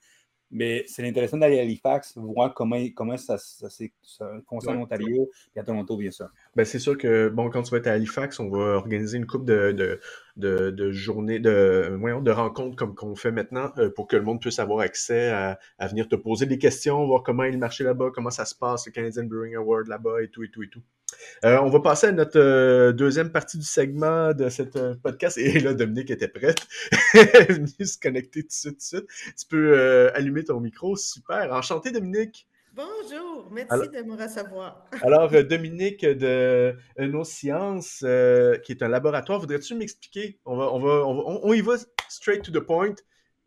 Mais c'est intéressant d'aller à Halifax, voir comment, comment ça, ça, ça concerne ouais. l'Ontario et à Toronto, bien sûr. Ben, c'est sûr que, bon, quand tu vas être à Halifax, on va organiser une coupe de, de, de, de journées, de, de rencontres comme qu'on fait maintenant euh, pour que le monde puisse avoir accès à, venir te poser des questions, voir comment est le là-bas, comment ça se passe, le Canadian Brewing Award là-bas et tout, et tout, et tout. Euh, on va passer à notre euh, deuxième partie du segment de cette euh, podcast. Et là, Dominique était prête. Elle est venue se connecter tout de suite, tout de suite. Tu peux allumer ton micro. Super. Enchanté, Dominique. Bonjour, merci alors, de me recevoir. alors, Dominique de Nos Sciences, qui est un laboratoire, voudrais-tu m'expliquer? On, va, on, va, on, va, on, y va straight to the point.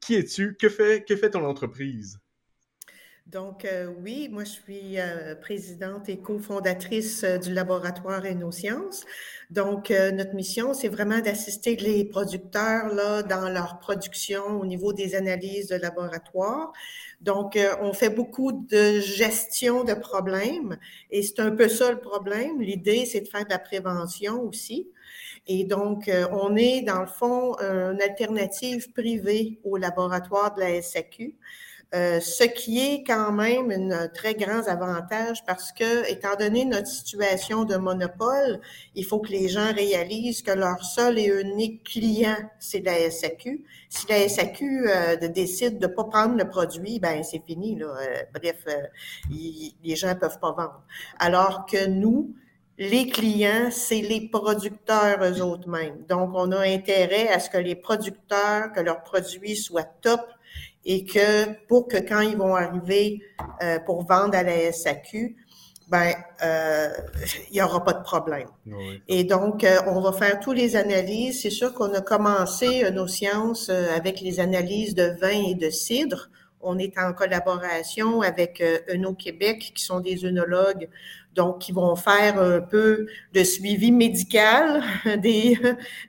Qui es-tu? Que fait, que fait ton entreprise? Donc, euh, oui, moi, je suis euh, présidente et cofondatrice euh, du laboratoire Sciences. Donc, euh, notre mission, c'est vraiment d'assister les producteurs là, dans leur production au niveau des analyses de laboratoire. Donc, euh, on fait beaucoup de gestion de problèmes et c'est un peu ça le problème. L'idée, c'est de faire de la prévention aussi. Et donc, euh, on est, dans le fond, une alternative privée au laboratoire de la SAQ. Euh, ce qui est quand même un très grand avantage parce que, étant donné notre situation de monopole, il faut que les gens réalisent que leur seul et unique client, c'est la SAQ. Si la SAQ euh, décide de pas prendre le produit, ben c'est fini. Là. Euh, bref, euh, les gens peuvent pas vendre. Alors que nous, les clients, c'est les producteurs eux autres mêmes. Donc, on a intérêt à ce que les producteurs, que leurs produits soient top et que pour que quand ils vont arriver euh, pour vendre à la SAQ, ben euh, il n'y aura pas de problème. Oui. Et donc, euh, on va faire tous les analyses. C'est sûr qu'on a commencé euh, nos sciences euh, avec les analyses de vin et de cidre. On est en collaboration avec euh, Eno Québec, qui sont des œnologues, donc qui vont faire un peu de suivi médical des,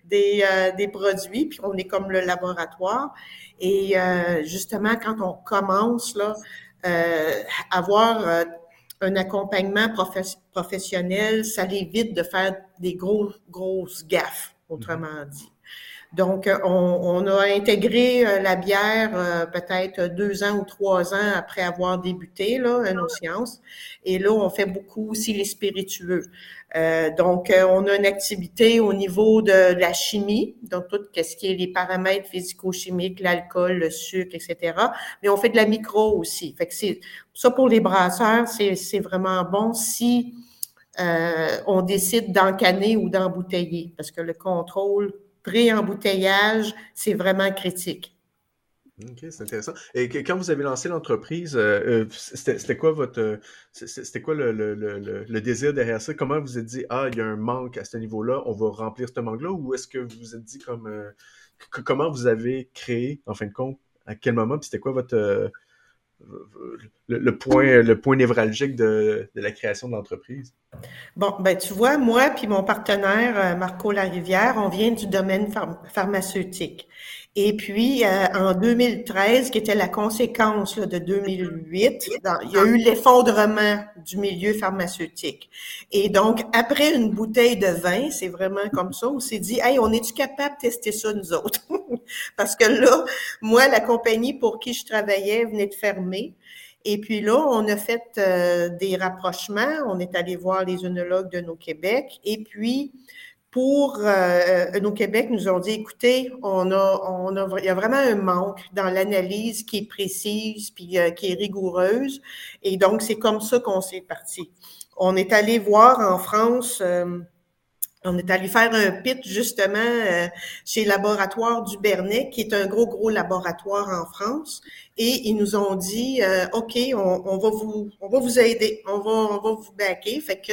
des, euh, des produits, puis on est comme le laboratoire. Et euh, justement, quand on commence là, euh, avoir euh, un accompagnement profe professionnel, ça l'évite de faire des gros, grosses gaffes, autrement dit. Donc, on, on a intégré euh, la bière euh, peut-être deux ans ou trois ans après avoir débuté là, nos sciences. Et là, on fait beaucoup aussi les spiritueux. Euh, donc, euh, on a une activité au niveau de, la chimie, donc tout ce qui est les paramètres physico-chimiques, l'alcool, le sucre, etc. Mais on fait de la micro aussi. Fait que ça pour les brasseurs, c'est vraiment bon si euh, on décide d'encanner ou d'embouteiller, parce que le contrôle pré-embouteillage, c'est vraiment critique. OK, c'est intéressant. Et quand vous avez lancé l'entreprise, euh, c'était quoi votre c'était quoi le, le, le, le, désir derrière ça? Comment vous êtes dit Ah, il y a un manque à ce niveau-là, on va remplir ce manque-là? Ou est-ce que vous vous êtes dit comme euh, comment vous avez créé, en fin de compte, à quel moment? Puis c'était quoi votre euh, le, point, le point névralgique de, de la création de l'entreprise? Bon, ben tu vois, moi puis mon partenaire Marco Larivière, on vient du domaine pharm pharmaceutique. Et puis, euh, en 2013, qui était la conséquence de 2008, il y a eu l'effondrement du milieu pharmaceutique. Et donc, après une bouteille de vin, c'est vraiment comme ça, on s'est dit, hey, on est-tu capable de tester ça, nous autres? Parce que là, moi, la compagnie pour qui je travaillais venait de fermer. Et puis là, on a fait euh, des rapprochements. On est allé voir les œnologues de nos Québec. Et puis, pour euh, nos Québec nous ont dit, écoutez, on a, on a, il y a vraiment un manque dans l'analyse qui est précise puis euh, qui est rigoureuse. Et donc, c'est comme ça qu'on s'est parti. On est allé voir en France euh, on est allé faire un pitch justement euh, chez Laboratoire du Bernet, qui est un gros, gros laboratoire en France. Et ils nous ont dit euh, OK, on, va vous on va vous aider, on va, on va vous backer. Fait que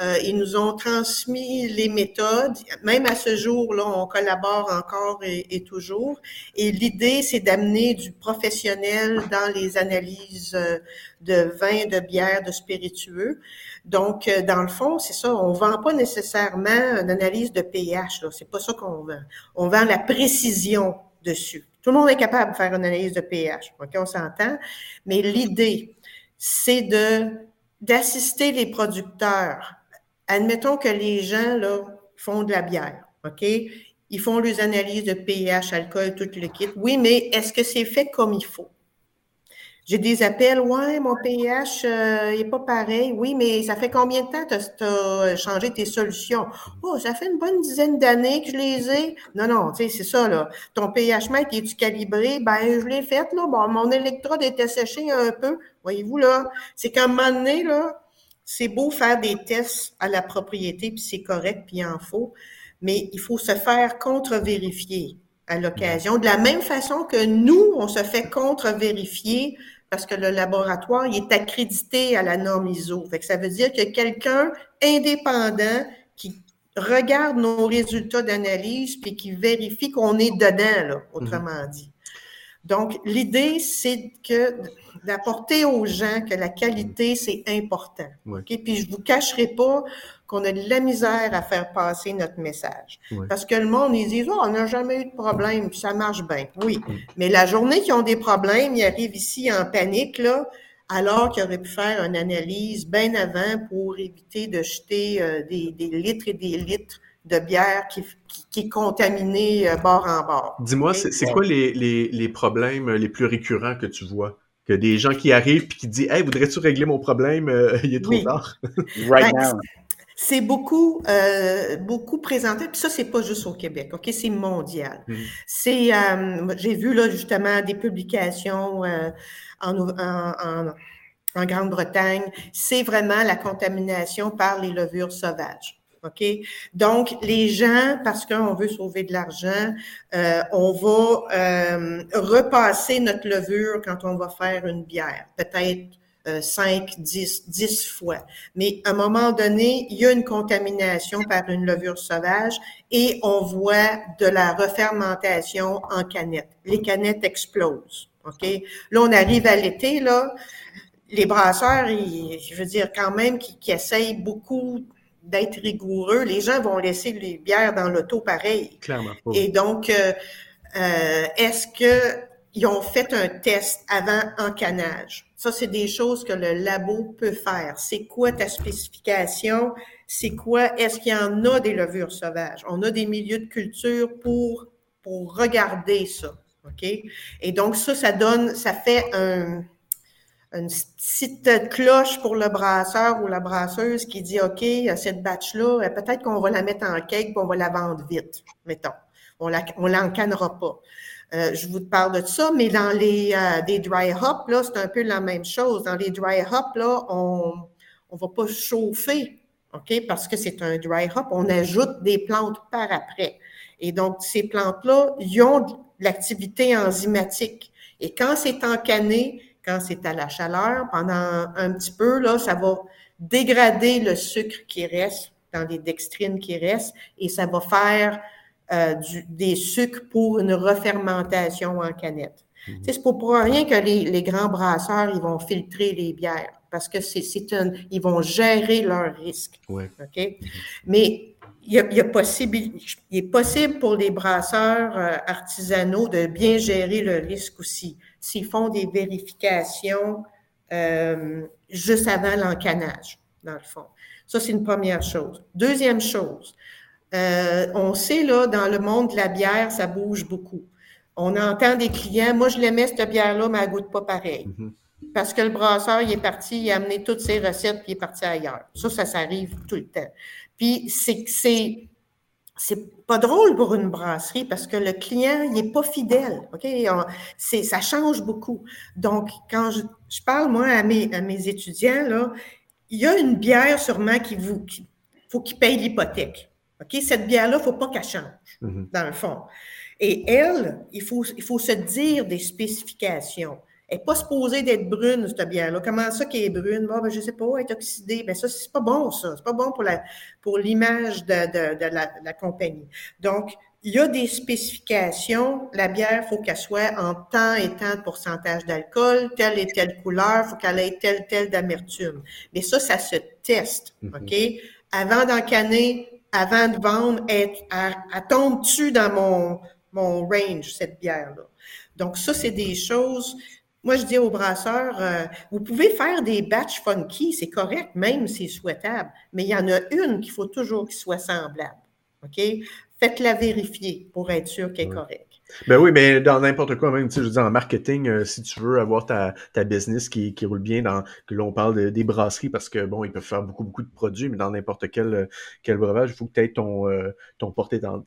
euh, ils nous ont transmis les méthodes. Même à ce jour-là, on collabore encore et, et toujours. Et l'idée, c'est d'amener du professionnel dans les analyses de vin, de bière, de spiritueux. Donc, euh, dans le fond, c'est ça, on vend pas nécessairement une analyse de pH. C'est pas ça qu'on vend. On vend la précision dessus. Tout le monde est capable de faire une analyse de pH. OK, on s'entend. Mais l'idée, c'est de, d'assister les producteurs. Admettons que les gens, là, font de la bière. OK? Ils font les analyses de pH, alcool, tout le kit. Oui, mais est-ce que c'est fait comme il faut? J'ai des appels, ouais, mon pH n'est euh, pas pareil. Oui, mais ça fait combien de temps que tu as changé tes solutions? Oh, ça fait une bonne dizaine d'années que je les ai. Non, non, tu sais, c'est ça, là. Ton pH mètre, es-tu calibré? Ben, je l'ai fait, là. Bon, mon électrode était séché un peu. Voyez-vous, là. C'est qu'à un moment donné, là, c'est beau faire des tests à la propriété, puis c'est correct, puis il en faut, mais il faut se faire contre-vérifier à l'occasion. De la même façon que nous, on se fait contre-vérifier parce que le laboratoire il est accrédité à la norme ISO. Fait que ça veut dire que quelqu'un indépendant qui regarde nos résultats d'analyse puis qui vérifie qu'on est dedans, là, autrement mhm. dit. Donc, l'idée, c'est que d'apporter aux gens que la qualité, c'est important. Puis je ne vous cacherai pas qu'on a de la misère à faire passer notre message. Parce que le monde, ils disent, oh, on n'a jamais eu de problème, puis ça marche bien. Oui. Mm. Mais la journée qu'ils ont des problèmes, ils arrivent ici en panique, là, alors qu'ils auraient pu faire une analyse bien avant pour éviter de jeter euh, des, litres et des litres de bière qui, qui, est contaminée euh, bord en bord. Dis-moi, c'est quoi les, les, problèmes les plus récurrents que tu vois? Que des gens qui arrivent et qui disent Hey, voudrais-tu régler mon problème? Euh, il est trop tard? right ben, now. C'est beaucoup, euh, beaucoup présenté. Puis ça, c'est pas juste au Québec, ok, c'est mondial. Mmh. C'est, euh, j'ai vu là justement des publications euh, en, en, en, Grande-Bretagne. C'est vraiment la contamination par les levures sauvages. OK? Donc, les gens, parce qu'on veut sauver de l'argent, euh, on va euh, repasser notre levure quand on va faire une bière. Peut-être 5, 10, 10 fois. Mais à un moment donné, il y a une contamination par une levure sauvage et on voit de la refermentation en canette. Les canettes explosent. OK? Là, on arrive à l'été, là. Les brasseurs, je veux dire, quand même, qui, essayent beaucoup d'être rigoureux, les gens vont laisser les bières dans l'auto pareil. Clairement. Et donc, euh, euh, est-ce que ils ont fait un test avant encanage. Ça, c'est des choses que le labo peut faire. C'est quoi ta spécification? C'est quoi? Est-ce qu'il y en a des levures sauvages? On a des milieux de culture pour, pour regarder ça. OK? Et donc, ça, ça donne, ça fait un, une petite cloche pour le brasseur ou la brasseuse qui dit, OK, cette batch-là, peut-être qu'on va la mettre en cake et on va la vendre vite, mettons. On la, on pas. Euh, je vous parle de ça, mais dans les euh, des dry hops, là, c'est un peu la même chose. Dans les dry hops, là, on ne va pas chauffer, OK, parce que c'est un dry hop. On ajoute des plantes par après. Et donc, ces plantes-là, ils ont de l'activité enzymatique. Et quand c'est encané, quand c'est à la chaleur, pendant un petit peu, là, ça va dégrader le sucre qui reste dans les dextrines qui restent et ça va faire euh, des sucres pour une refermentation en canette. Mhm. C'est pour, pour rien que les, les, grands brasseurs, ils vont filtrer les bières parce que c'est un, ils vont gérer leurs risques. OK? Mhm. Mais il, est possible pour les brasseurs euh, artisanaux de bien gérer le risque aussi. S'ils font des vérifications euh, juste avant l'encanage, dans le fond. Ça, c'est une première chose. Deuxième chose, euh, on sait, là, dans le monde de la bière, ça bouge beaucoup. On entend des clients, moi, je l'aimais, cette bière-là, mais elle goûte pas pareil. Mm-hmm. Parce que le brasseur, il est parti, il a amené toutes ses recettes, puis il est parti ailleurs. Ça, ça, ça arrive tout le temps. Puis, c'est c'est c'est pas drôle pour une brasserie parce que le client, il n'est pas fidèle. OK? C'est, ça change beaucoup. Donc, quand je, je parle, moi, à mes, à mes, étudiants, là, il y a une bière sûrement qui vous. faut qu'il paye l'hypothèque. OK? Cette bière-là, il ne faut pas qu'elle change, mm-hmm. dans le fond. Et elle, il faut, il faut se dire des spécifications. Elle n'est pas supposée d'être brune, cette bière-là. Comment ça qu'elle est brune? Bon, ben, je ne sais pas, elle est oxydée. Ben, ça, c'est pas bon, ça. C'est pas bon pour la, pour l'image de, de, la, la, compagnie. Donc, il y a des spécifications. La bière, il faut qu'elle soit en tant et tant de pourcentage d'alcool, telle et telle couleur, il faut qu'elle ait telle, telle d'amertume. Mais ça, ça se teste, mm-hmm. OK? Avant d'encanner, avant de vendre, elle, elle, elle tombe-tu dans mon, mon range, cette bière-là? Donc, ça, c'est des choses moi, je dis aux brasseurs, euh, vous pouvez faire des batchs funky, c'est correct, même si c'est souhaitable, mais il y en a une qu'il faut toujours qu'il soit semblable. OK? Faites-la vérifier pour être sûr qu'elle est correcte. Ben oui, mais dans n'importe quoi, même, tu sais, je veux dire, en marketing, euh, si tu veux avoir ta, ta business qui, qui roule bien, dans que l'on parle des brasseries, parce que bon, ils peuvent faire beaucoup, beaucoup de produits, mais dans n'importe quel, euh, quel breuvage, il faut que tu aies ton, ton porté dans,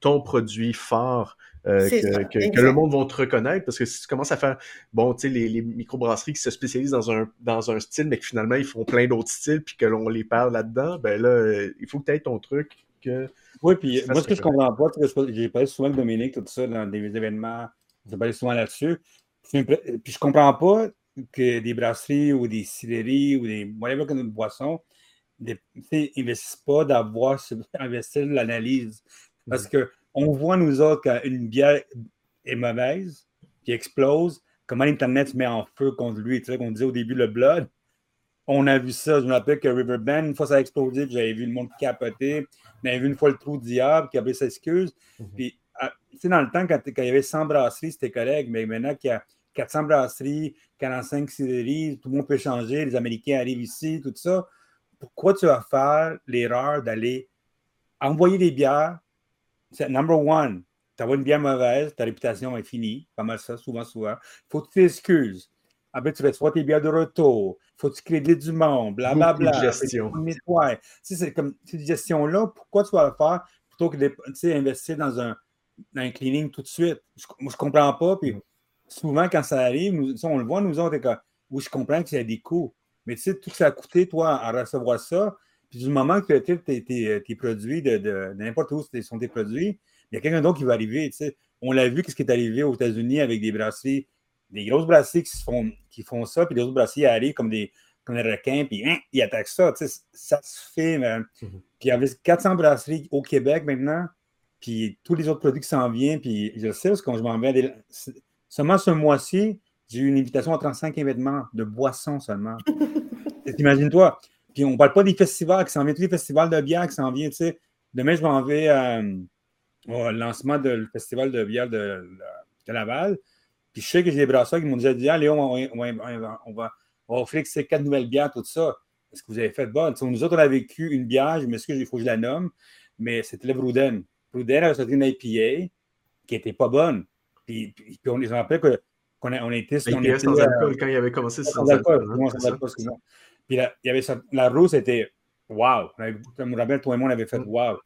ton produit fort euh, que, que, le monde va te reconnaître parce que si tu commences à faire bon tu sais les, les microbrasseries qui se spécialisent dans un dans un style mais que finalement ils font plein d'autres styles puis que l'on les parle là-dedans ben là euh, il faut que tu aies ton truc que oui puis moi ce que je comprends pas j'ai parlé souvent avec Dominique tout ça dans des événements j'ai parlé souvent là-dessus. Puis je comprends pas que des brasseries ou des cideries ou des whatever que notre boisson n'investissent pas d'avoir investir l'analyse. Parce mm. que on voit, nous autres, qu'une bière est mauvaise, qui explose, comment l'Internet se met en feu contre lui. Tu sais, qu'on disait au début le blood. On a vu ça. Je me rappelle que Riverbend, une fois ça a explosé, j'avais vu le monde capoter. J'avais vu une fois le trou de diable qui avait s'excuse. Mm Puis, ah, tu sais, dans le temps, quand, il y avait 100 brasseries, c'était correct. Mais maintenant qu'il y a 400 brasseries, 45 cideries, tout le monde peut changer. Les Américains arrivent ici, tout ça. Pourquoi tu vas faire l'erreur d'aller envoyer des bières number one, tu as une bière mauvaise, ta réputation est finie, pas mal ça, souvent, souvent. Il faut que tu t'excuses. Après, tu reçois tes bières de retour. Faut que tu crées du monde, blablabla. Bla, bla, gestion. C'est comme cette gestion-là, pourquoi tu vas le faire plutôt que d'investir dans un, dans un cleaning tout de suite? Je, moi, je comprends pas. Puis souvent, quand ça arrive, nous, on le voit, nous autres, oui, je comprends qu'il y a des coûts. Mais tu sais, tout ce que ça a coûté, toi, à recevoir ça, puis du moment que tu tes, tes, tes, produits de, n'importe où sont tes produits, il y a quelqu'un d'autre qui va arriver. On l'a vu, qu'est-ce qui est arrivé aux États-Unis avec des brasseries, des grosses brasseries qui, font, qui font ça, puis les autres brasseries arrivent comme des, comme des requins, puis hein, ils attaquent ça. Ça se fait, man. Mm-hmm. Puis il y avait 400 brasseries au Québec maintenant, puis tous les autres produits qui s'en viennent, puis je sais, parce que quand je m'en vais, seulement ce mois-ci, j'ai eu une invitation à 35 événements de boissons seulement. Imagine-toi, puis on ne parle pas des festivals qui s'en viennent, tous les festivals de bière qui s'en viennent. Tu sais. Demain, je m'en vais euh, au lancement du festival de bière de, Laval. Puis je sais que j'ai des brasseurs qui m'ont déjà dit Ah, Léon, on, va, offrir ces quatre nouvelles bières, tout ça. Est-ce que vous avez fait de bonne? nous autres, on a vécu une bière, je m'excuse, il faut que je la nomme, mais c'était le Bruden. Bruden avait sorti une IPA qui n'était pas bonne. Puis, puis, on les rappelle qu'on a, on était. sans euh, alcool quand il avait commencé sans, sans alcool. alcool hein, puis la, il y avait la roue, c'était wow. Je me rappelle, toi et moi, on avait fait mm. wow.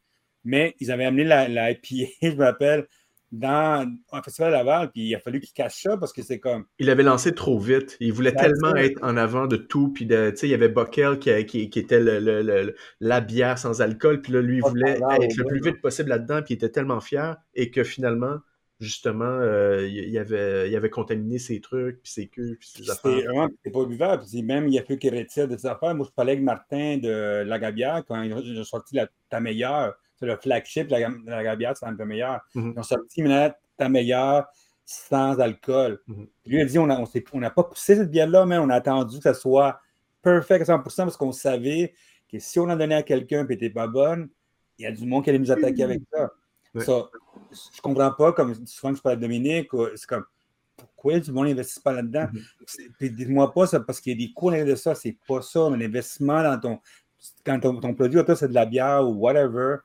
Mais ils avaient amené la, la IPA, je me rappelle, dans un festival à Laval, puis il a fallu qu'il cache ça parce que c'est comme. Il avait lancé trop vite. Il voulait tellement être en avant de tout. Puis, tu sais, il y avait Bockel qui, qui, qui était le, la bière sans alcool. Puis là, lui, il voulait être le plus vite possible là-dedans. Puis il était tellement fier. Et que finalement, justement, euh, il, avait, il avait contaminé ses trucs, puis ses queues, puis ses affaires. C'est pas buvable. Puis même, il y a peu qui retire de ses affaires. Moi, je parlais avec Martin de la Gabière quand ils ont sorti la, ta meilleure. C'est le flagship, la, la Gabière, c'est un peu meilleur. Mm-hmm. Ils ont sorti maintenant ta meilleure sans alcool. Mm-hmm. Lui, il a dit on n'a on, pas poussé cette bière-là, mais on a attendu que ça soit perfect à 100% parce qu'on savait que si on en donnait à quelqu'un et n'était pas bonne, il y a du monde qui allait nous attaquer avec ça. ça je comprends pas, comme souvent que je parle à Dominique, c'est comme pourquoi du monde n'investit pas là-dedans? Mm-hmm. Puis dites-moi pas ça parce qu'il y a des coûts de ça, c'est pas ça, mais l'investissement dans ton. Quand ton, ton produit, toi, c'est de la bière ou whatever,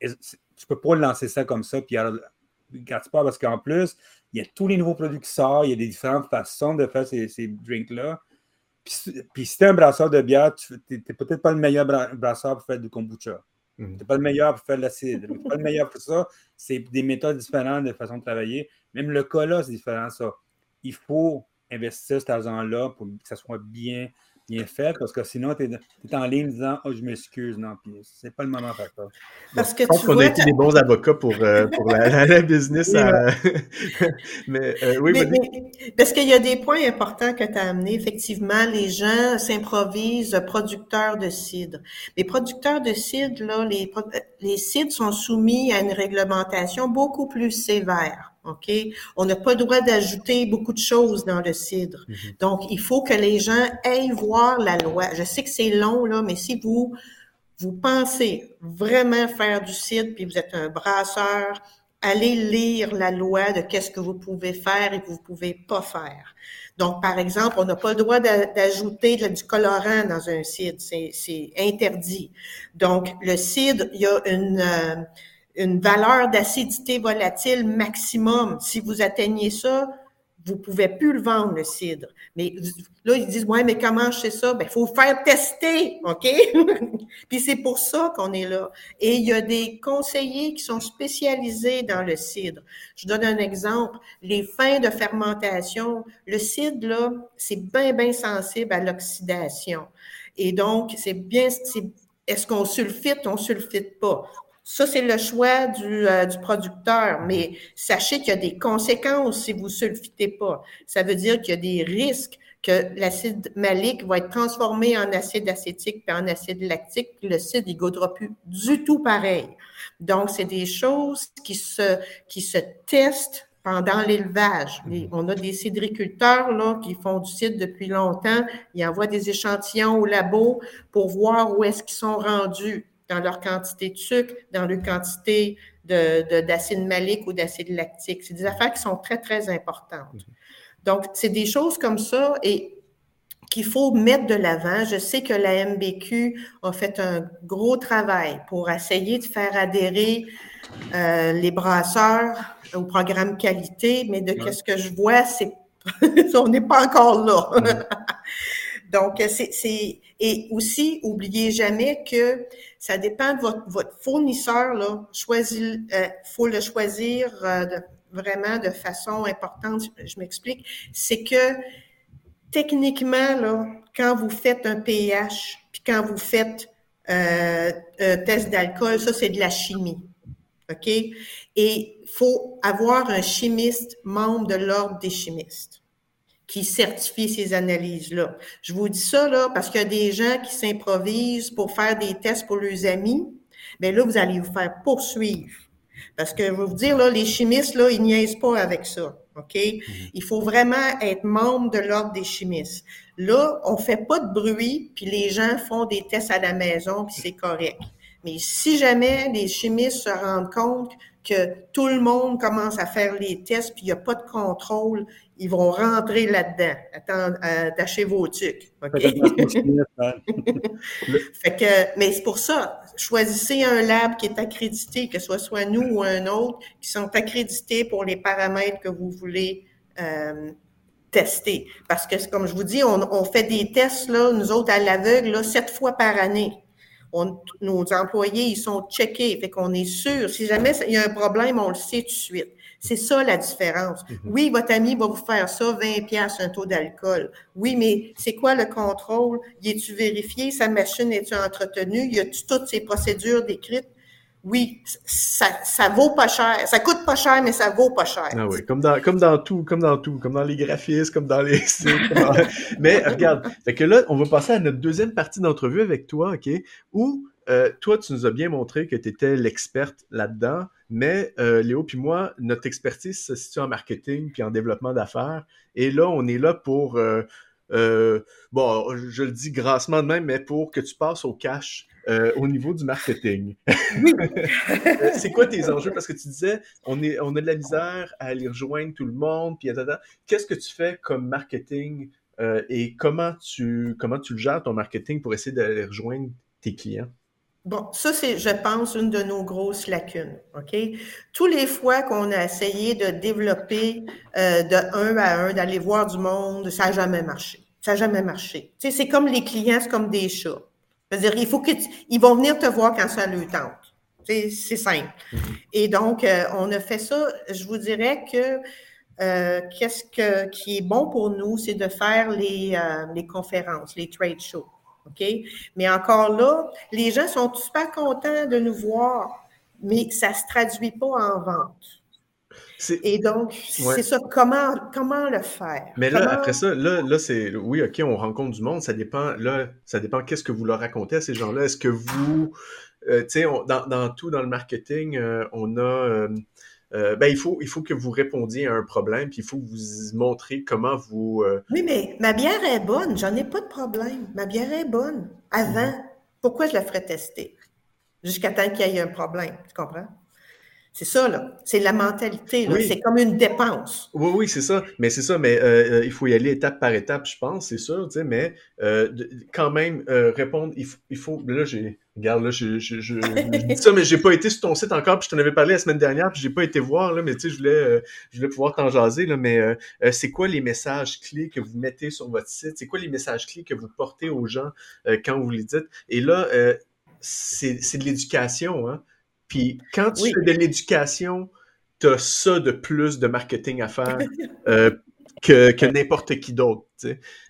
tu peux pas lancer ça comme ça, puis quand tu parce qu'en plus, il y a tous les nouveaux produits qui sortent, il y a des différentes façons de faire ces, ces drinks-là. Puis, si tu es un brasseur de bière, tu n'es peut-être pas le meilleur brasseur pour faire du kombucha. Tu n'es pas le meilleur pour faire de l'acide. Tu n'es pas le meilleur pour ça. C'est des méthodes différentes de façon de travailler. Même le cas c'est différent, ça. Il faut investir cet argent-là pour que ça soit bien, bien fait parce que sinon, tu es, en ligne disant Oh, je m'excuse. Non, puis c'est pas le moment de faire ça. Parce que je pense qu'on a été des bons avocats pour, euh, pour la, business. mais, euh, oui, Parce qu'il y a des points importants que tu as amenés. Effectivement, les gens s'improvisent producteurs de cidre. Les producteurs de cidre, là, les, les cidres sont soumis à une réglementation beaucoup plus sévère. OK? On n'a pas le droit d'ajouter beaucoup de choses dans le cidre. Mm-hmm. Donc, il faut que les gens aillent voir la loi. Je sais que c'est long, là, mais si vous, vous pensez vraiment faire du cidre, puis vous êtes un brasseur, allez lire la loi de qu'est-ce que vous pouvez faire et que vous pouvez pas faire. Donc, par exemple, on n'a pas le droit d'ajouter du colorant dans un cidre. C'est interdit. Donc, le cidre, il y a une... Euh, une valeur d'acidité volatile maximum. Si vous atteignez ça, vous pouvez plus le vendre, le cidre. Mais là, ils disent, ouais, mais comment je sais ça? Ben, il faut faire tester, OK? Puis c'est pour ça qu'on est là. Et il y a des conseillers qui sont spécialisés dans le cidre. Je donne un exemple. Les fins de fermentation, le cidre, là, c'est bien, bien sensible à l'oxydation. Et donc, c'est bien, est-ce qu'on sulfite? On sulfite pas? Ça, c'est le choix du, euh, du, producteur, mais sachez qu'il y a des conséquences si vous sulfitez pas. Ça veut dire qu'il y a des risques que l'acide malique va être transformé en acide acétique puis en acide lactique, puis le cidre, il goûtera plus du tout pareil. Donc, c'est des choses qui se, qui se testent pendant l'élevage. On a des cidriculteurs là, qui font du cidre depuis longtemps. Ils envoient des échantillons au labo pour voir où est-ce qu'ils sont rendus dans leur quantité de sucre, dans leur quantité d'acide de, malique ou d'acide lactique. C'est des affaires qui sont très, très importantes. Donc, c'est des choses comme ça et qu'il faut mettre de l'avant. Je sais que la MBQ a fait un gros travail pour essayer de faire adhérer euh, les brasseurs au programme qualité, mais de ce que je vois, c'est on n'est pas encore là. Donc, c'est et aussi, oubliez jamais que ça dépend de votre, votre fournisseur. Là, choisis, euh, faut le choisir euh, vraiment de façon importante. Je, m'explique. C'est que techniquement, là, quand vous faites un pH, puis quand vous faites euh, un test d'alcool, ça c'est de la chimie. OK? Et il faut avoir un chimiste membre de l'ordre des chimistes qui certifie ces analyses-là. Je vous dis ça là parce qu'il y a des gens qui s'improvisent pour faire des tests pour leurs amis. Mais là, vous allez vous faire poursuivre. Parce que je vais vous dire, là, les chimistes, là, ils niaisent pas avec ça. OK? Mhm. Il faut vraiment être membre de l'ordre des chimistes. Là, on fait pas de bruit, puis les gens font des tests à la maison, puis c'est correct. Mais si jamais les chimistes se rendent compte que tout le monde commence à faire les tests, puis il n'y a pas de contrôle, ils vont rentrer là-dedans. Attends, attachez vos trucs. fait que, mais c'est pour ça, choisissez un lab qui est accrédité, que ce soit nous ou un autre, qui sont accrédités pour les paramètres que vous voulez euh, tester. Parce que, comme je vous dis, on, on fait des tests, là, nous autres, à l'aveugle, sept fois par année nos employés, ils sont checkés. Fait qu'on est sûr. Si jamais il y a un problème, on le sait tout de suite. C'est ça la différence. Mhm. Oui, votre ami va vous faire ça, 20 pièces un taux d'alcool. Oui, mais c'est quoi le contrôle? Y est-tu vérifié? Sa machine est-tu entretenue? Y a-tu toutes ces procédures décrites? Oui, ça, ça vaut pas cher. Ça coûte pas cher, mais ça vaut pas cher. Ah oui, comme dans, comme dans tout, comme dans tout, comme dans les graphismes, comme dans les mais regarde, fait que là, on va passer à notre deuxième partie d'entrevue avec toi, OK, où euh, toi, tu nous as bien montré que tu étais l'experte là-dedans, mais euh, Léo puis moi, notre expertise se situe en marketing puis en développement d'affaires. Et là, on est là pour, euh, bon, je le dis grassement de même, mais pour que tu passes au cash euh, au niveau du marketing. c'est quoi tes enjeux? Parce que tu disais, on, est, on a de la misère à aller rejoindre tout le monde, puis Qu'est-ce que tu fais comme marketing euh, et comment tu, comment tu le gères ton marketing pour essayer d'aller rejoindre tes clients? Bon, ça, c'est, je pense, une de nos grosses lacunes. OK? Tous les fois qu'on a essayé de développer euh, de un à un, d'aller voir du monde, ça n'a jamais marché. Ça n'a jamais marché. C'est comme les clients, c'est comme des chats. C'est-à-dire, il faut qu'ils vont venir te voir quand ça leur tente. C'est simple. Mm-hmm. Et donc, euh, on a fait ça. Je vous dirais que euh, qu'est-ce que, qui est bon pour nous, c'est de faire les, euh, les conférences, les trade shows. OK? Mais encore là, les gens sont super contents de nous voir, mais ça ne se traduit pas en vente. Et donc, c'est ça, comment, comment le faire? Mais là, après ça, là, là c'est, oui, OK, on rencontre du monde, ça dépend, là, ça dépend qu'est-ce que vous leur racontez à ces gens-là. Est-ce que vous, euh, tu sais, dans, dans, tout, dans le marketing, on a, euh, ben, il, faut, il faut que vous répondiez à un problème, puis il faut que vous montrez comment vous... Euh, oui, mais ma bière est bonne, j'en ai pas de problème. Ma bière est bonne. Avant, mhm. pourquoi je la ferais tester? Jusqu'à temps qu'il y ait un problème, tu comprends? C'est ça, là. C'est la mentalité, là. C'est comme une dépense. Oui, oui, c'est ça. Mais c'est ça, mais euh, il faut y aller étape par étape, je pense, c'est sûr, tu sais, mais quand même, répondre, il faut, il faut là, j'ai Regarde, là, je, je, je, dis ça, mais j'ai pas été sur ton site encore, puis je t'en avais parlé la semaine dernière, puis j'ai pas été voir, là, mais tu sais, je voulais, euh, je voulais pouvoir t'en jaser, là, mais euh, euh, c'est quoi les messages clés que vous mettez sur votre site? C'est quoi les messages clés que vous portez aux gens quand vous les dites? Et là, c'est de l'éducation, hein? Puis quand tu fais de l'éducation, tu as ça de plus de marketing à faire que, n'importe qui d'autre.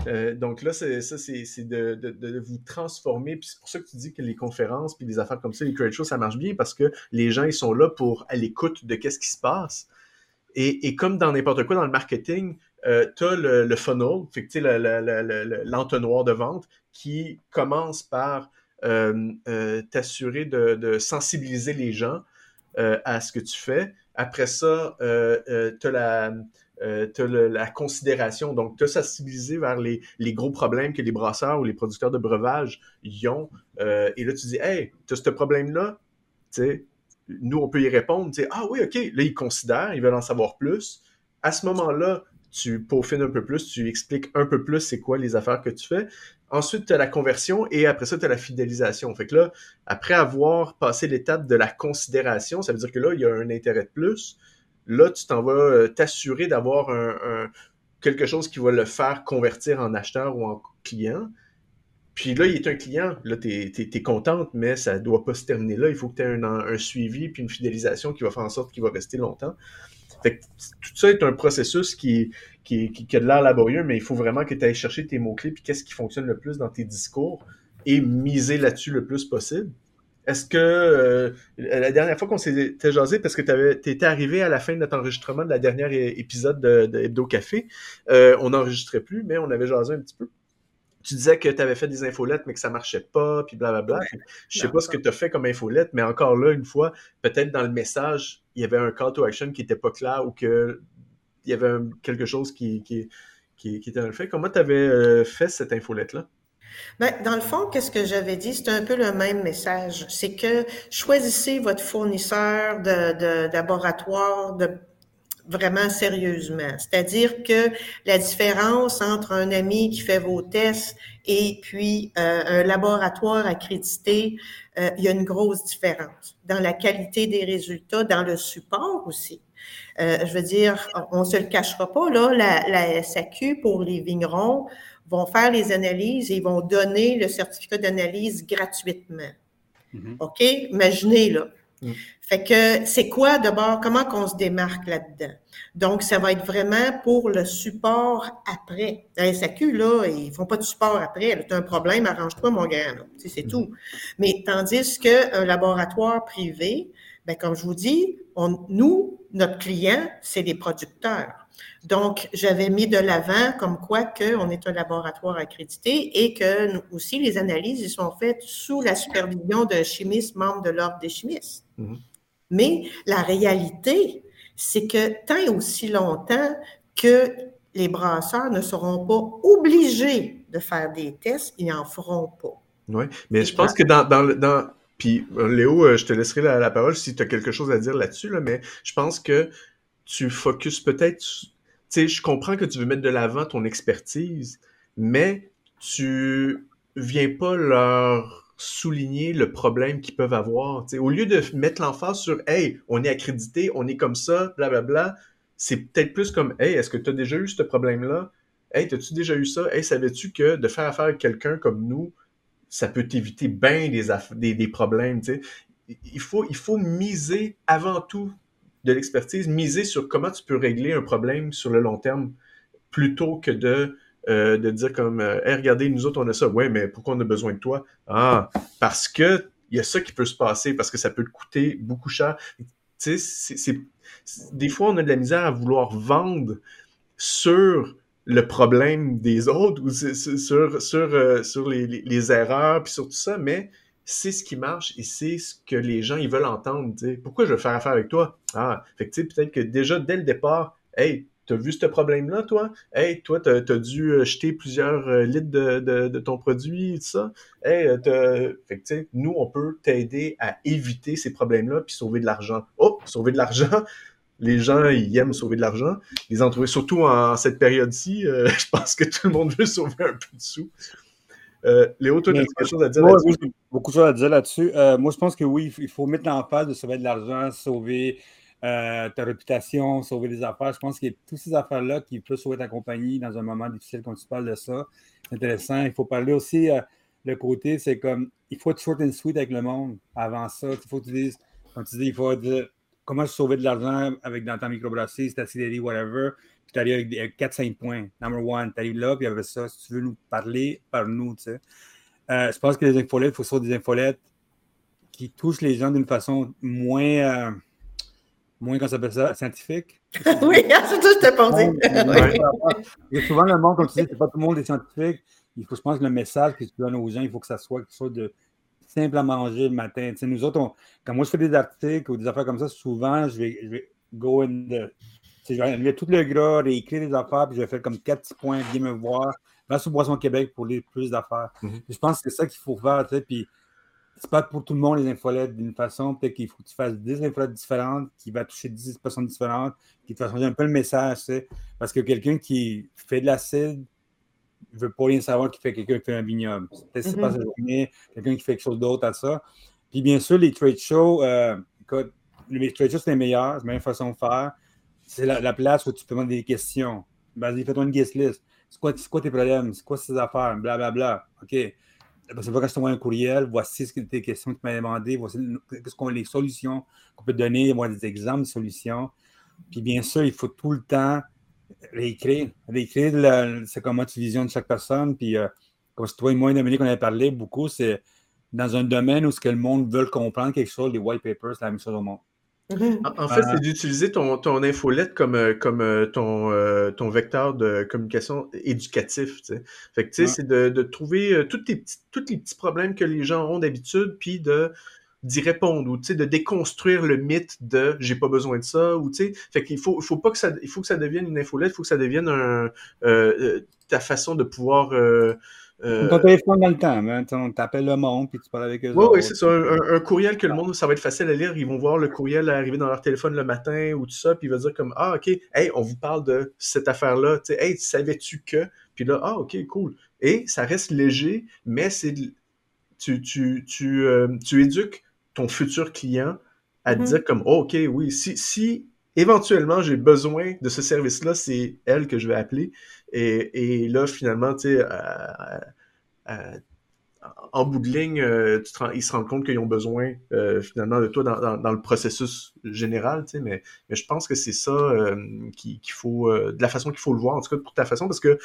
Euh, donc là, c'est, ça, c'est, de, vous transformer. Puis c'est pour ça que tu dis que les conférences, puis des affaires comme ça, les trade shows, ça marche bien parce que les gens, ils sont là pour à l'écoute de qu'est-ce qui se passe. Et, comme dans n'importe quoi dans le marketing, euh, tu as le, funnel, fait l'entonnoir de vente qui commence par euh, euh, t'assurer de, sensibiliser les gens à ce que tu fais. Après ça, tu as la euh, tu as considération. Donc, te sensibiliser vers les, gros problèmes que les brasseurs ou les producteurs de breuvages y ont. Euh, et là, tu dis, hey, tu as ce problème-là, nous, on peut y répondre. Ah oui, OK, là, ils considèrent, ils veulent en savoir plus. À ce moment-là, tu peaufines un peu plus, tu expliques un peu plus c'est quoi les affaires que tu fais. Ensuite, tu as la conversion et après ça, tu as la fidélisation. Fait que là, après avoir passé l'étape de la considération, ça veut dire que là, il y a un intérêt de plus. Là, tu t'en vas euh, t'assurer d'avoir un, quelque chose qui va le faire convertir en acheteur ou en client. Puis là, il est un client. Là, tu es, contente, mais ça ne doit pas se terminer là. Il faut que tu aies un, suivi puis une fidélisation qui va faire en sorte qu'il va rester longtemps. Fait que tout ça est un processus qui, qui, qui, a de l'air laborieux, mais il faut vraiment que tu ailles chercher tes mots-clés puis qu'est-ce qui fonctionne le plus dans tes discours et miser là-dessus le plus possible. Est-ce que euh, la dernière fois qu'on s'était jasé, parce que tu étais arrivé à la fin de notre enregistrement de la dernière épisode de, Hebdo Café, euh, on n'enregistrait plus, mais on avait jasé un petit peu. Tu disais que tu avais fait des infolettes, mais que ça marchait pas, puis blablabla. Bla, bla. Je sais pas ce que tu as fait comme infolette, mais encore là, une fois, peut-être dans le message, il y avait un call to action qui n'était pas clair ou qu'il y avait quelque chose qui, qui, était dans fait. Comment tu avais euh, fait cette infolette-là? Ben, dans le fond, qu'est-ce que j'avais dit? C'est un peu le même message. C'est que choisissez votre fournisseur de, de, laboratoire de, vraiment sérieusement. C'est-à-dire que la différence entre un ami qui fait vos tests et puis euh, un laboratoire accrédité, euh, il y a une grosse différence dans la qualité des résultats, dans le support aussi. Euh, je veux dire, on se le cachera pas, là, la, la SAQ pour les vignerons, vont faire les analyses et ils vont donner le certificat d'analyse gratuitement. Mm-hmm. OK? Imaginez, là. Mm. Fait que c'est quoi d'abord, comment qu'on se démarque là-dedans? Donc, ça va être vraiment pour le support après. La SAQ, là, ils font pas de support après. Tu as un problème, arrange-toi, mon gars. C'est mm-hmm. tout. Mais tandis qu'un laboratoire privé, ben, comme je vous dis, on, nous, notre client, c'est les producteurs. Donc, j'avais mis de l'avant comme quoi qu'on est un laboratoire accrédité et que nous aussi, les analyses ils sont faites sous la supervision d'un chimiste membre de l'Ordre des chimistes. Mm-hmm. Mais la réalité, c'est que tant et aussi longtemps que les brasseurs ne seront pas obligés de faire des tests, ils n'en feront pas. Oui, mais je pense que dans, dans, dans puis Léo, je te laisserai la, parole si tu as quelque chose à dire là-dessus, là, mais je pense que tu focuses peut-être, tu sais, je comprends que tu veux mettre de l'avant ton expertise, mais tu viens pas leur souligner le problème qu'ils peuvent avoir. Au lieu de mettre l'emphase sur Hey, on est accrédité, on est comme ça, blablabla, c'est peut-être plus comme Hey, est-ce que tu as déjà eu ce problème-là? Hey, as-tu déjà eu ça? Hey, savais-tu que de faire affaire avec quelqu'un comme nous, ça peut t'éviter bien des, des, des, problèmes? Il faut, il faut miser avant tout de l'expertise, miser sur comment tu peux régler un problème sur le long terme plutôt que de euh, de dire comme euh, hey, regardez, nous autres, on a ça. Ouais, mais pourquoi on a besoin de toi? Ah, parce que il y a ça qui peut se passer, parce que ça peut te coûter beaucoup cher. Tu sais, c'est, des fois, on a de la misère à vouloir vendre sur le problème des autres ou sur, euh, les, les, erreurs puis sur tout ça, mais c'est ce qui marche et c'est ce que les gens ils veulent entendre. Pourquoi je veux faire affaire avec toi? Ah, fait que peut-être que déjà dès le départ, hey, T'as vu ce problème-là, toi? Hey, toi, t'as as dû euh, jeter plusieurs euh, litres de, ton produit et tout ça. Hey, euh, fait que, nous, on peut t'aider à éviter ces problèmes-là puis sauver de l'argent. Oh, sauver de l'argent! Les gens, ils aiment sauver de l'argent. Les entreprises, surtout en cette période-ci, je pense que tout le monde veut sauver un peu de sous. Léo, toi, tu as quelque chose à dire là-dessus? beaucoup de choses à dire là-dessus. moi, je pense que oui, il faut mettre en face de sauver de l'argent, sauver euh, ta réputation, sauver des affaires. Je pense qu'il y a toutes ces affaires-là qui peuvent sauver ta compagnie dans un moment difficile quand tu parles de ça. C'est intéressant. Il faut parler aussi euh, le côté, c'est comme il faut être short and sweet avec le monde avant ça. Il faut que tu dises, quand tu dis, il faut dire comment sauver de l'argent avec dans ta microbrasserie, ta CDD, whatever. Tu arrives avec 4-5 points. Number one, tu arrives là, puis avec ça, si tu veux nous parler, parle-nous. Tu sais. Euh, je pense que les infolettes, il faut sortir des infolettes qui touchent les gens d'une façon moins moins qu'on s'appelle ça, scientifique. oui, c'est tout, je te pensais. Il y a souvent le monde, comme tu dis, c'est pas tout le monde est scientifique. Il faut, je pense que le message que tu donnes aux gens, il faut que ça soit quelque chose de simple à manger le matin. Tu sais, nous autres, quand moi je fais des articles ou des affaires comme ça, souvent, je vais, je vais go in the. Je vais enlever tout le gras, réécrire des affaires, puis je vais faire comme quatre petits points, viens me voir. Va sur Boisson Québec pour lire plus d'affaires. Mm-hmm. Je pense que c'est ça qu'il faut faire. Tu sais, puis c'est pas pour tout le monde les infolettes d'une façon. Peut-être qu'il faut que tu fasses 10 infolettes différentes qui va toucher 10 personnes différentes, qui te fasse changer un peu le message. Tu sais. Parce que quelqu'un qui fait de l'acide ne veut pas rien savoir qu'il fait quelqu'un qui fait un vignoble. Peut-être c'est pas sa journée, quelqu'un qui fait quelque chose d'autre à ça. Puis bien sûr, les trade shows, euh, écoute, les trade shows, c'est les meilleurs, c'est la meilleure façon de faire. C'est la, place où tu peux demander des questions. Vas-y, fais-toi une guest list. C'est quoi, quoi, tes problèmes? C'est quoi ces affaires? Blablabla. Bla, bla. OK parce que quand je t'envoie un courriel, voici ce que tes questions que tu m'as demandé, voici ce qu'on les solutions qu'on peut donner, moi, des exemples de solutions. Puis bien sûr, il faut tout le temps réécrire. Réécrire, c'est comment tu visionnes chaque personne. Puis euh, comme toi et moi, Dominique, on avait parlé beaucoup, c'est dans un domaine où ce que le monde veut comprendre quelque chose, les white papers, c'est la même chose au monde. En fait, c'est d'utiliser ton, ton infolette comme, euh, comme euh, ton, euh, ton vecteur de communication éducatif. Fait que, tu sais, c'est de, de, trouver tous les, petits, tous les petits problèmes que les gens ont d'habitude, puis de d'y répondre ou de déconstruire le mythe de j'ai pas besoin de ça ou tu sais. Fait qu'il faut il faut pas que ça il faut que ça devienne une infolette il faut que ça devienne un, ta façon de pouvoir euh... Ton téléphone dans le temps, hein, tu appelles le monde puis tu parles avec eux. Oui, oui, c'est ça. Un, courriel que le monde, ça va être facile à lire. Ils vont voir le courriel arriver dans leur téléphone le matin ou tout ça, puis ils vont dire comme Ah, OK, hey, on vous parle de cette affaire-là. Hey, savais-tu que? Puis là, ah, OK, cool. Et ça reste léger, mais c'est tu, tu, tu, euh, tu éduques ton futur client à te mm-hmm. dire comme oh, OK, oui, si, si éventuellement j'ai besoin de ce service-là, c'est elle que je vais appeler. Et, et là, finalement, tu sais, euh, euh, en bout de ligne, euh, tu ils se rendent compte qu'ils ont besoin finalement de toi dans, dans, le processus général, tu sais, mais, mais je pense que c'est ça qu'il faut, de la façon qu'il faut le voir, en tout cas pour ta façon, parce que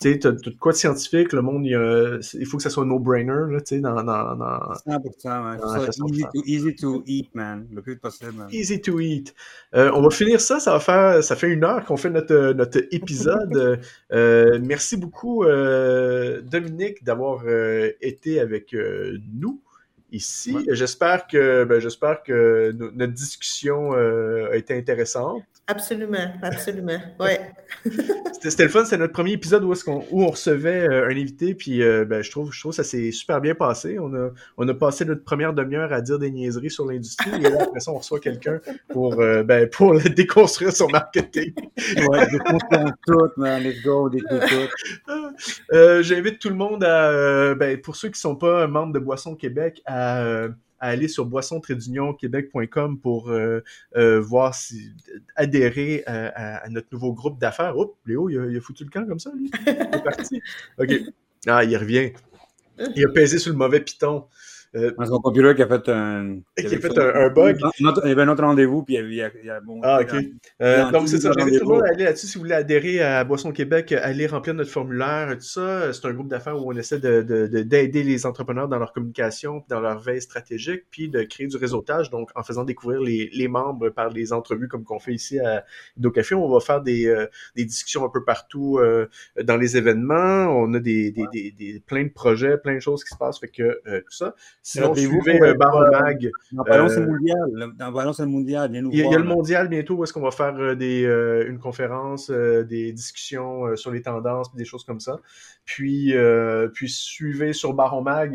tu sais, t'as de quoi de scientifique, le monde, il, faut que ça soit un no-brainer, tu sais, dans, dans, dans, 100%, ouais. easy, to, easy to eat, man, le plus possible. Man. Easy to eat. Euh, on va finir ça, ça va faire, ça fait une heure qu'on fait notre, notre épisode. euh, merci beaucoup, euh, Dominique, d'avoir été avec nous. ici. J'espère que, ben, j'espère que notre discussion a été intéressante. Absolument, absolument. Ouais. C'était le fun, c'est notre premier épisode où, on, où on recevait euh, un invité, puis euh, ben, je, trouve, je trouve que ça s'est super bien passé. On a, on a passé notre première demi-heure à dire des niaiseries sur l'industrie, et là, après ça, on reçoit quelqu'un pour, euh, ben, pour déconstruire son marketing. ouais, déconstruire tout, man, let's go, déconstruire tout. J'invite tout le monde à, ben, pour ceux qui ne sont pas membres de Boisson Québec, à à aller sur boisson-québec.com pour euh, euh, voir si adhérer à, notre nouveau groupe d'affaires. Oups, Léo, il a, foutu le camp comme ça, lui. Il est parti. OK. Ah, il revient. Il a pesé sur le mauvais piton. Euh, Dans son computer qui a fait un. Qui, a fait, un, bug. il y avait un autre rendez-vous, puis il y a, il y a bon, Ah, ok. Euh, donc, c'est ça. J'invite tout le monde à aller là-dessus. Si vous voulez adhérer à Boisson Québec, allez remplir notre formulaire, tout ça. C'est un groupe d'affaires où on essaie d'aider de, de, les entrepreneurs dans leur communication, dans leur veille stratégique, puis de créer du réseautage. Donc, en faisant découvrir les, les membres par les entrevues comme qu'on fait ici à Café, on va faire des, euh, des discussions un peu partout euh, dans les événements. On a des, des, des, des, plein de projets, plein de choses qui se passent. Fait que tout ça. Sinon, suivez euh, Baromag. Dans Valence euh, mondial. Dans Valence mondial, Il y, a le mondial bientôt où est-ce qu'on va faire euh, des, une conférence, des discussions sur les tendances, des choses comme ça. Puis, puis suivez sur Baromag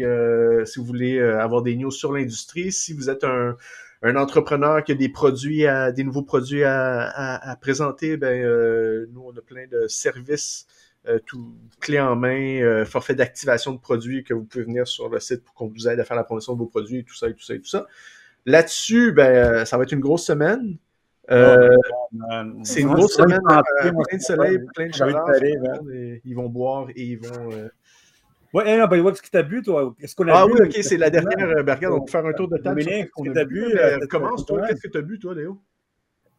si vous voulez avoir des news sur l'industrie. Si vous êtes un, un entrepreneur qui a des produits, à, des nouveaux produits à, à, à présenter, ben, nous, on a plein de services euh, tout clé en main, euh, forfait d'activation de produits que vous pouvez venir sur le site pour qu'on vous aide à faire la promotion de vos produits, et tout ça, et tout ça, et tout ça. Là-dessus, ben, euh, ça va être une grosse semaine. c'est une grosse semaine, plein de soleil, plein de chaleur. Ils vont boire et ils vont. Ouais, non, ben, ce que tu as bu, toi? Est-ce qu'on a ah oui, ok, c'est la dernière. Ben, regarde, on va faire un tour de table. Dominique, ce que bu. commence, toi, qu'est-ce que tu as bu, toi, Léo?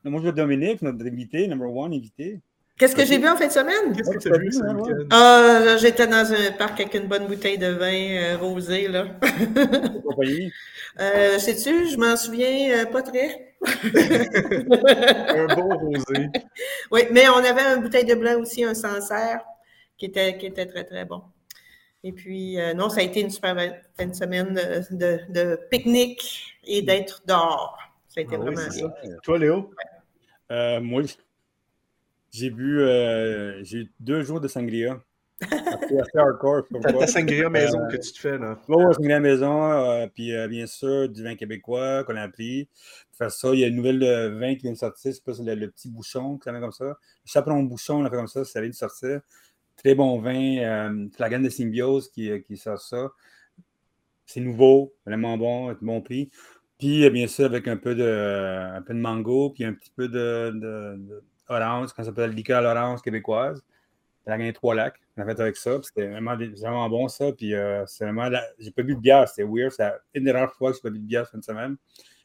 moi, je veux Dominique, notre invité, number one invité. Qu'est-ce que j'ai vu en fin de semaine? Qu'est-ce que tu as vu ce week-end? Ah, j'étais dans un parc avec une bonne bouteille de vin euh, rosé, là. euh, Sais-tu, je m'en souviens euh, pas très. un bon rosé. Oui, mais on avait une bouteille de blanc aussi, un Sancerre, qui était, qui était très, très bon. Et puis, euh, non, ça a été une super fin de semaine de, de, pique-nique et d'être dehors. Ça a été ah vraiment bien. Toi, Léo? Euh, moi, j'ai bu euh, j'ai deux jours de sangria. C'est hardcore. T'as ta sangria maison euh, que tu te fais, là. Oui, ouais, sangria maison, euh, puis bien sûr, du vin québécois qu'on a appris. Pour faire ça, il y a une nouvelle vin qui vient de sortir, c'est pas le, le, petit bouchon, ça comme ça. Le chaperon bouchon, on l'a fait comme ça, ça vient de sortir. Très bon vin, la gamme de Symbiose qui, qui sort ça. C'est nouveau, vraiment bon, bon prix. Puis, bien sûr, avec un peu de, un peu de mango, puis un petit peu de, de orange, ça s'appelle liqueur à l'orange québécoise. Elle a gagné trois lacs. On a fait avec ça. C'était vraiment, vraiment, bon, ça. Puis euh, vraiment. J'ai pas bu de bière. C'était weird. C'est une des rares fois que j'ai pas bu de bière cette semaine.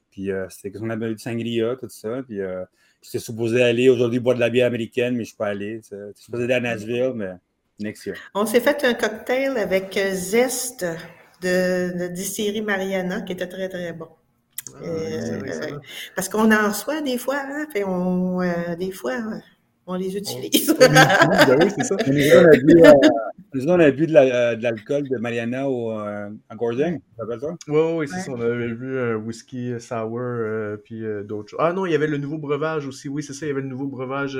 Puis euh, c'était qu'on avait de sangria, tout ça. Puis euh, j'étais supposé aller aujourd'hui boire de la bière américaine, mais je suis pas allé. J'étais supposé aller à Nashville, mais next year. On s'est fait un cocktail avec zeste de, de distillerie Mariana qui était très, très bon. Ah, euh, parce qu'on en reçoit des fois, hein, on, euh, des fois, on les utilise. On, ben oui, c'est ça. Nous, on a vu de l'alcool de, Mariana au, euh, à Gordon, ça? Ça? Oui, oui, c'est ça. On avait vu un whisky sour, puis d'autres choses. Ah non, il y avait le nouveau breuvage aussi. Oui, c'est ça. Il y avait le nouveau breuvage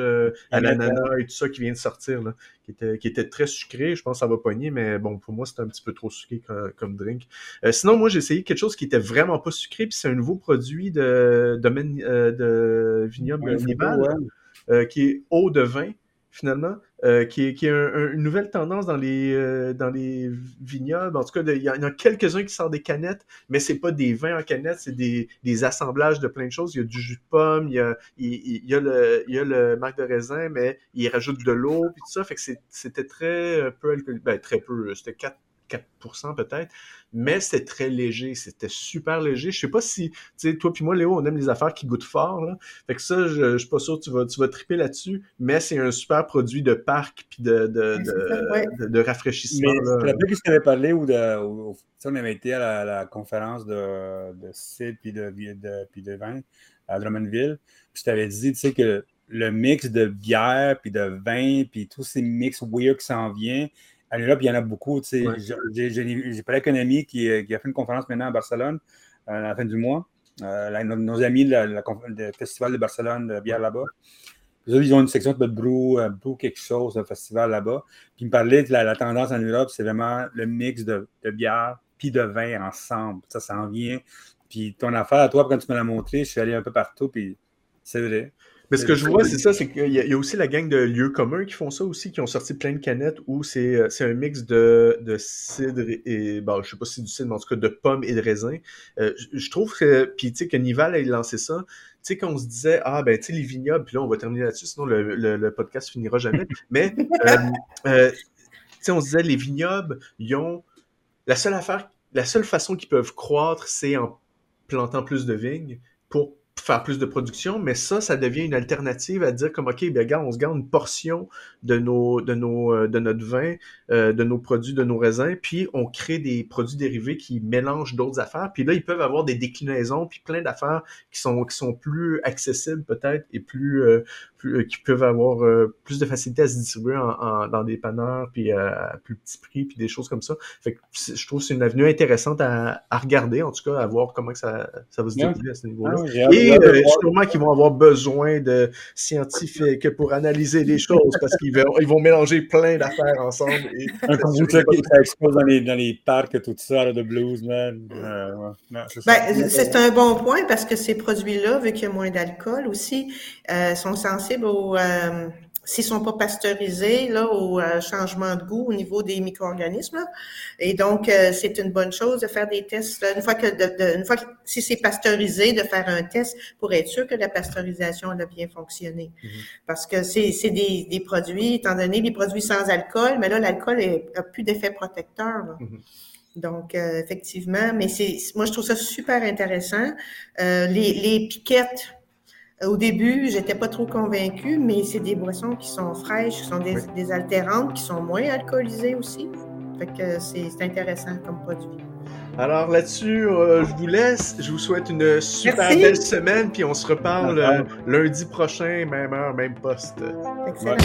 à l'ananas et tout ça qui vient de sortir, là, qui, était, qui était très sucré. Je pense que ça va pogner, mais bon, pour moi, c'était un petit peu trop sucré comme, drink. sinon, moi, j'ai essayé quelque chose qui était vraiment pas sucré, puis c'est un nouveau produit de domaine de vignoble ouais, qui est eau de vin finalement, euh, qui est, une nouvelle tendance dans les, euh, dans les vignobles. En tout cas, il y, en a quelques-uns qui sortent des canettes, mais c'est pas des vins en canettes, c'est des, assemblages de plein de choses. Il y a du jus de pomme, il y a, le, marc de raisin, mais il rajoute de l'eau, puis tout ça. Fait que c'était très euh, peu alcoolique. Ben, très peu, c'était 4 4% peut-être, mais c'était très léger, c'était super léger. Je sais pas si, tu sais, toi puis moi, Léo, on aime les affaires qui goûtent fort, là. Fait que ça, je, je suis pas sûr que tu vas, tu vas triper là-dessus, mais c'est un super produit de parc puis de, de, de, de, rafraîchissement. Mais que je t'avais parlé ou de, on avait été à la, conférence de, de cidre puis de, de, puis de vin à Drummondville, puis je t'avais dit, tu sais, que le mix de bière puis de vin puis tous ces mix weird qui s'en vient, En Europe, il y en a beaucoup. J'ai parlé avec un ami qui, qui, a fait une conférence maintenant à Barcelone à la fin du mois. nos, amis du Festival de Barcelone de bière là-bas. Ils ont une section de Brou, Brou quelque chose, un festival là-bas. Puis ils me parlaient de la, tendance en Europe, c'est vraiment le mix de, de bière puis de vin ensemble. Ça s'en vient. Puis ton affaire à toi, quand tu me l'as montré, je suis allé un peu partout, puis c'est vrai. Mais ce que je vois, c'est ça, c'est qu'il y, a aussi la gang de lieux communs qui font ça aussi, qui ont sorti plein de canettes où c'est euh, un mix de, de cidre et, bon, je sais pas si c'est du cidre, mais en tout cas de pommes et de raisins. Euh, je, trouve que, puis tu sais, que Nival a lancé ça, tu sais, qu'on se disait, ah, ben, tu sais, les vignobles, puis là, on va terminer là-dessus, sinon le, le, podcast finira jamais. Mais, euh, tu sais, on se disait, les vignobles, ils ont, la seule affaire, la seule façon qu'ils peuvent croître, c'est en plantant plus de vignes pour faire plus de production, mais ça, ça devient une alternative à dire comme OK, bien regarde, on se garde une portion de nos, de nos, euh, de notre vin, euh, de nos produits, de nos raisins, puis on crée des produits dérivés qui mélangent d'autres affaires. Puis là, ils peuvent avoir des déclinaisons, puis plein d'affaires qui sont, qui sont plus accessibles peut-être et plus, euh, plus qui peuvent avoir plus de facilité à se distribuer en, dans des panneurs, puis à plus petit prix, puis des choses comme ça. Fait que je trouve que c'est une avenue intéressante à, à, regarder, en tout cas, à voir comment ça, ça va se dérouler à ce niveau-là. Ah euh, sûrement qu'ils vont avoir besoin de scientifiques pour analyser les choses parce qu'ils vont, ils vont mélanger plein d'affaires ensemble. Et un combucha qui explose dans les, dans les parcs, tout ça, de blues, man. Euh, ben, c'est un bon point parce que ces produits-là, vu qu'il y a moins d'alcool aussi, euh, sont sensibles aux s'ils sont pas pasteurisés là au euh, changement de goût au niveau des micro-organismes. Et donc euh, c'est une bonne chose de faire des tests une fois que de, une fois que si c'est pasteurisé de faire un test pour être sûr que la pasteurisation a bien fonctionné. Mm-hmm. Parce que c'est c'est des, des produits étant donné des produits sans alcool, mais là l'alcool a plus d'effet protecteur. Mm-hmm. Donc, euh, effectivement, mais c'est moi je trouve ça super intéressant. les, les piquettes au début, j'étais pas trop convaincue, mais c'est des boissons qui sont fraîches, qui sont des, altérantes, qui sont moins alcoolisées aussi. Fait que c'est intéressant comme produit. Alors là-dessus, euh, je vous laisse. Je vous souhaite une super belle semaine, puis on se reparle euh, lundi prochain, même heure, même poste. Excellent.